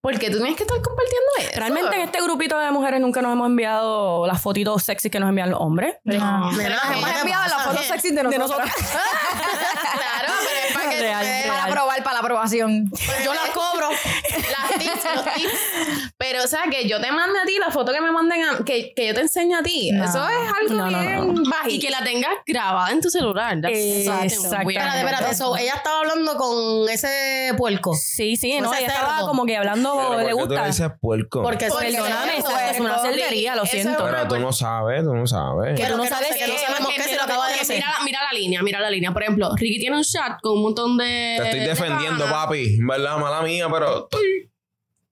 ¿por qué tú tienes que estar compartiendo eso? Realmente en este grupito de mujeres nunca nos hemos enviado las fotitos sexy que nos envían los hombres. No. Nos ¿qué hemos enviado las fotos sexy de nosotros. claro, pero es para que Real, te. Para aprobación. Yo las cobro. las tips, los tips. Pero, o sea, que yo te mande a ti la foto que me manden a, que, que yo te enseñe a ti. No. Eso es algo No, no, bien no. bajito. Y que la tengas grabada en tu celular. Weird. Espérate, espérate. Eso, ella estaba hablando con ese puerco. Sí, sí, no, ella estaba cerdo. como que hablando, Pero le ¿por qué tú gusta. dices puerco? Porque eso Perdóname, es una cerdería, lo siento. Pero tú no sabes, tú no sabes. Que tú no que sabes que lo de mira, mira la línea, mira la línea. Por ejemplo, Ricky tiene un chat con un montón de. Te estoy de defendiendo, panas. papi. ¿Verdad? Mala mía, pero.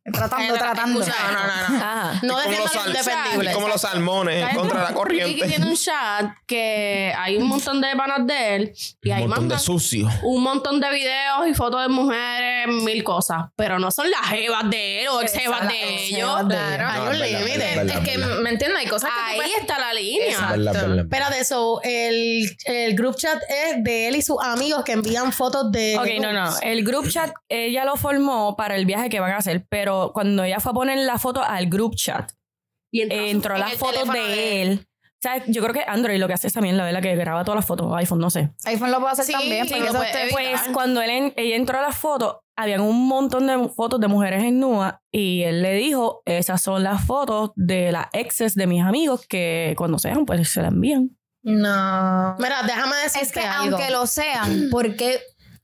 Tratando, tratando. excusa, no, no, no, no. Ajá. No como los, sal- como los salmones ¿Sabes? contra la Ricky corriente. tiene un chat que hay un montón de panas de él y Un montón de sucio. un montón de videos y fotos de mujeres, mil cosas. Pero no son las jevas de él o ex jevas de ellos. de Claro. Hay un límite. es que, verdad. ¿me entiendes? Hay cosas que Ahí puedes- está la línea. Verdad. Espérate, eso, el, el group chat es de él y sus amigos que envían fotos de. Ok, no, no. El group chat ella lo formó para el viaje que van a hacer, pero cuando ella fue a poner la foto al group chat, Y entró- eh, entró en las fotos de de él. O sea, yo creo que Android lo que hace es también la vela que graba todas las fotos, iPhone, no sé. iPhone lo puede hacer Sí, también. sí, porque lo puede. Pues cuando él en- ella entró a las fotos, habían un montón de fotos de mujeres en nua y él le dijo, esas son las fotos de las exes de mis amigos que cuando sean, pues se las envían. No. Mira, déjame decirte Es que algo. aunque lo sean, ¿por qué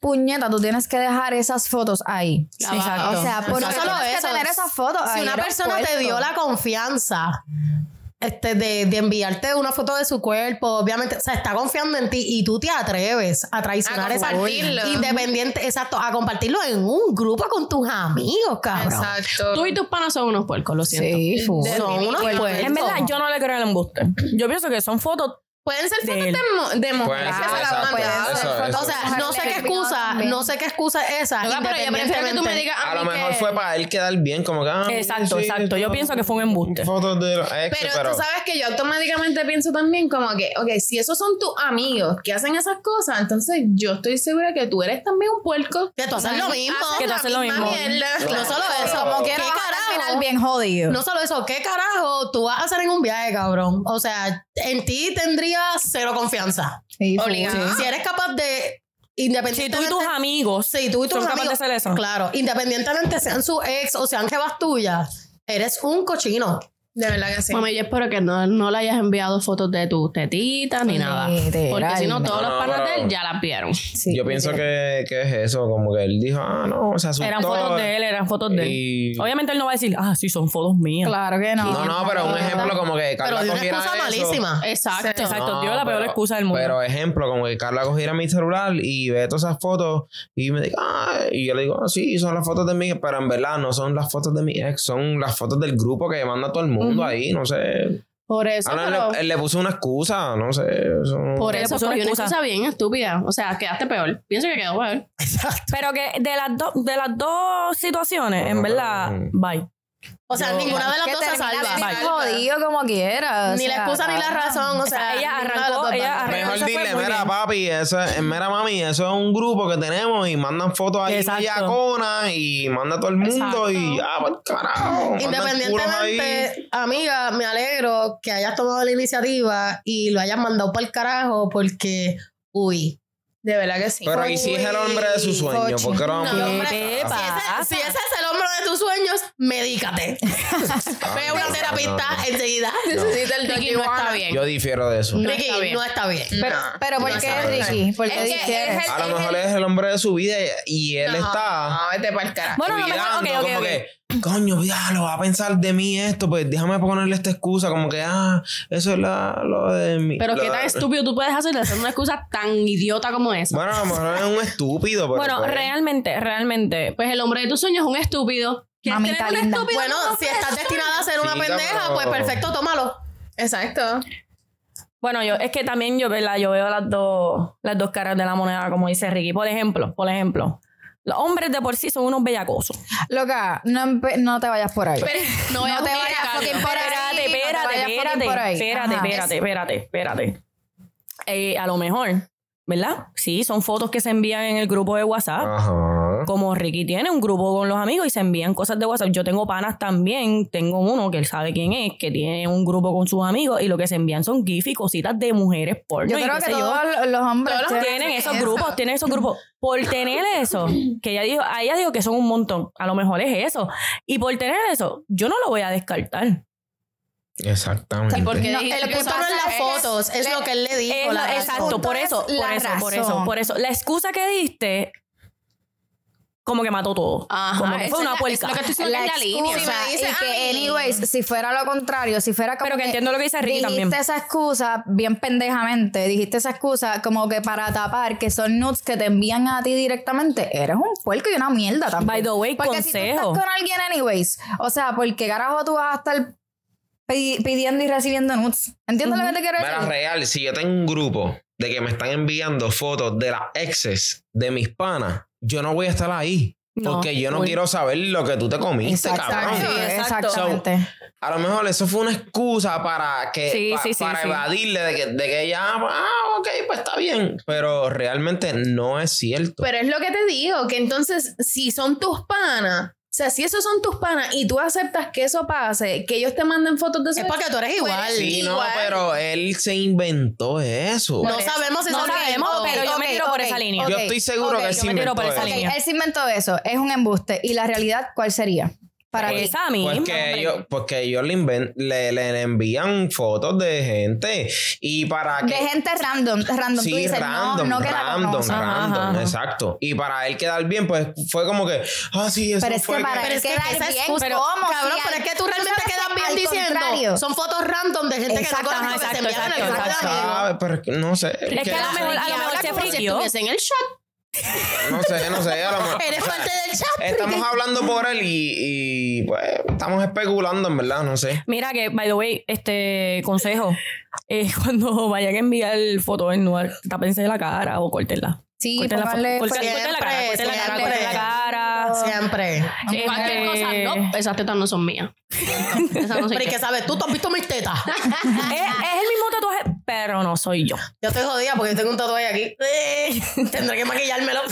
puñeta tú tienes que dejar esas fotos ahí? Exacto. O sea, ¿por No solo tienes eso, que tener esas fotos Si ahí? una persona te dio la confianza este, de, de enviarte una foto de su cuerpo, obviamente, o sea, está confiando en ti y tú te atreves a traicionar A esa independiente, exacto, a compartirlo en un grupo con tus amigos, cabrón. Exacto. Tú y tus panas son unos puercos, lo siento. Sí. Son unos puercos. En verdad, yo no le creo el embuste. Yo pienso que son fotos Pueden ser fotos de, mo- de mujeres que se la exacto, mandan. eso, Puede eso. O sea, no sé qué excusa, no sé qué excusa es esa. Loca, pero yo prefiero que tú me digas a, A lo mejor que- fue para él quedar bien, como que. ah, Exacto, sí, exacto. Yo pienso que fue un embuste. Fotos de los ex, Pero, pero. tú sabes que yo automáticamente pienso también como que, ok, si esos son tus amigos que hacen esas cosas, entonces yo estoy segura que tú eres también un puerco. Que tú haces lo mismo. Haces Que tú haces lo mismo. No solo eso, Como ¿qué quiera vas a carajo? terminar bien jodido. No solo eso, ¿qué carajo tú vas a hacer en un viaje, cabrón? O sea, en ti tendría cero confianza. Sí. Si eres capaz de, Si independientemente... tú y tus amigos Sí, tú y tus son capaces amigos. de hacer eso. Claro, independientemente sean su ex o sean jevas tuyas, eres un cochino. De verdad que sí. Mami, yo espero que no, no le hayas enviado fotos de tus tetitas ni nada. Literal. Porque si no, todos No, los no, panas de pero- él ya las vieron. Sí, Yo pienso que, que es eso, como que él dijo, ah, no, se asustó. eran fotos de él, eran fotos de él. Y- Obviamente él no va a decir, ah, sí, son fotos mías. Claro que no. No, no, pero un ejemplo como que Pero Carla una cogiera excusa eso. malísima. Exacto. Exacto, No, dio la peor pero- excusa del mundo. Pero ejemplo, como que Carla cogiera mi celular y ve todas esas fotos y me diga, ah, y yo le digo, ah, sí, son las fotos de mi ex, pero en verdad no son las fotos de mi ex, son las fotos del grupo que manda todo el mundo ahí, no sé. Por eso, Ahora pero- le, él le puso una excusa, no sé. eso no- por eso puso una excusa. excusa bien estúpida. O sea, quedaste peor. Pienso que quedó peor. Pero que de las, dos de las dos situaciones, en verdad, pero- bye. O sea, ninguna de las dos se salva. jodido como quiera. o Ni la sea, excusa ni la razón. O sea, ella arrancó, ella arrancó. Mejor dile, mira, bien. papi, eso es, mira, mami, eso es un grupo que tenemos y mandan fotos ahí Exacto. yacona y manda a todo el mundo Exacto. y ya, pues carajo. Independientemente, amiga, me alegro que hayas tomado la iniciativa y lo hayas mandado para el carajo porque, uy. De verdad que sí. Pero ¿y si es el hombre de su sueño? ¿Por qué lo vamos a No, poner? hombre, te si, ese, si ese es el hombre de tus sueños, medícate. Ve a una no, terapista no, no. enseguida. Necesita el Ricky no está bien. Yo difiero de eso. No Ricky, está bien. no está bien. Pero, No, pero ¿por no qué. Ricky? ¿Por qué Es que dijeres? es el- A lo mejor es el hombre de su vida y- él está No, vete para el carajo. Bueno, a lo mejor, ok, cuidando, ok, como ok. que, coño, lo va a pensar de mí esto, pues déjame ponerle esta excusa, como que, ah, eso es la, lo de mí. Pero qué tan estúpido tú puedes hacer de hacer una excusa tan idiota como esa. Bueno, a lo mejor es un estúpido, pero Bueno, pues, realmente, realmente. Pues el hombre de tus sueños es un estúpido. ¿Quieres Mamita un linda. estúpido Bueno, si hombre estás de destinada a ser una pendeja, pero- pues perfecto, tómalo. Exacto. Bueno, yo, es que también yo, ¿verdad? yo veo las dos, las dos caras de la moneda, como dice Ricky. Por ejemplo, por ejemplo, los hombres de por sí son unos bellacosos. Loca, no, empe- no te vayas por ahí. Pero no te vayas fucking por ahí. Espérate, no te espérate, espérate, por ahí. espérate, espérate, espérate, espérate. Eh, a lo mejor, ¿verdad? Sí, son fotos que se envían en el grupo de WhatsApp. Ajá. Como Ricky tiene un grupo con los amigos y se envían cosas de WhatsApp. Yo tengo panas también. Tengo uno que él sabe quién es, que tiene un grupo con sus amigos y lo que se envían son GIF y cositas de mujeres porno. Yo creo que sé yo. todos los hombres Todos tienen- esos eso. grupos, tienen esos grupos. Por tener eso, que ella dijo, a ella dijo que son un montón. A lo mejor es eso. Y por tener eso, yo no lo voy a descartar. Exactamente. ¿Y por qué No, el punto no es las fotos, es lo que él le dijo. Es la- la razón. exacto, por eso, por eso, por eso, por eso. La excusa que diste como que mató todo. Ajá, como que fue una puerca. lo que estoy diciendo la la línea. excusa Si me dice, y que "Ay". anyways si fuera lo contrario si fuera como Pero que entiendo lo que dice Ricky dijiste también. esa excusa bien pendejamente dijiste esa excusa como que para tapar que son nudes que te envían a ti directamente eres un puerco y una mierda también By the way, porque si tú estás consejo. con alguien anyways o sea porque carajo tú vas a estar pi- pidiendo y recibiendo nudes ¿entiendes lo que te quiero decir? real, si yo tengo un grupo de que me están enviando fotos de las exes de mis panas, yo no voy a estar ahí. No, porque yo no uy. quiero saber lo que tú te comiste, Exacto, cabrón. Sí, exactamente A lo mejor eso fue una excusa para que Sí, pa- sí, sí, para sí. evadirle de que, de que ella, ah, ok, pues está bien. Pero realmente no es cierto. Pero es lo que te digo, que entonces, si son tus panas, sea, si esos son tus panas y tú aceptas que eso pase, que ellos te manden fotos de eso. Es porque tú eres igual. sí, no, igual. pero él se inventó eso. No sabemos si No sabemos, pero yo me tiro por esa línea. Yo estoy seguro que él yo se inventó por esa eso. él se inventó eso es un embuste y la realidad ¿cuál sería? Para ti Esa misma. Pues que ellos, pues que ellos le, inven- le, le envían fotos de gente y para que... de gente random random Sí, tú dices random, no, no que la random. Ajá, random, ajá. exacto. Y para él quedar bien, pues fue como que, ah, sí, eso pero es fue que para Pero él es que quedar esa bien excusa- ¿cómo? Cabrón, Si pero es que tú realmente quedas que bien diciendo. contrario. Son fotos random de gente que Exacto, no que. Pero que no sé. Es que a lo mejor, a lo se en el chat. No sé, no sé. A lo mejor- Eres o sea, parte del chat. Estamos hablando por él y, y, pues estamos especulando, en verdad, no sé. Mira que, by the way, este consejo es cuando vayan a enviar fotos en nude, tápense la cara o córtenla. sí corten- siempre, la cara, corten la cara, siempre. corten la cara. Siempre. Cualquier Este, cosa, no, esas tetas no son mías. Esas no son Pero ¿y mías. qué sabes? ¿Tú, tú has visto mis tetas? es, es el mismo tatuaje, pero no soy yo. Yo estoy jodida porque yo tengo un tatuaje aquí. Tendré que maquillármelo.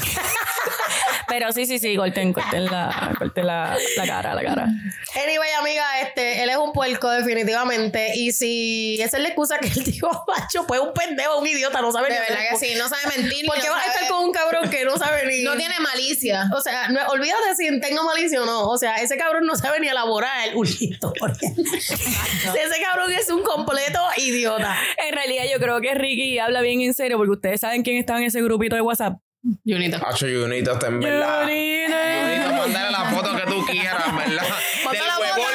Pero sí, sí, sí, corten, corten la, corten la, la cara, la cara. Anyway, amiga, este, él es un puerco definitivamente. Y si esa es la excusa que él dijo, macho, pues un pendejo, un idiota, no sabe De ni verdad hacer que sí, no sabe mentir. ¿Por qué no vas a estar con un cabrón que no sabe ni... No tiene malicia. O sea, no, olvídate si tengo malicia o no. O sea, ese cabrón no sabe ni elaborar una historia. ese cabrón es un completo idiota. En realidad, yo creo que Ricky habla bien en serio porque ustedes saben quién estaba en ese grupito de WhatsApp. Junita. Hacho, Junito, está en verdad. Junito, mándale la foto que tú quieras, ¿verdad? De, Mándale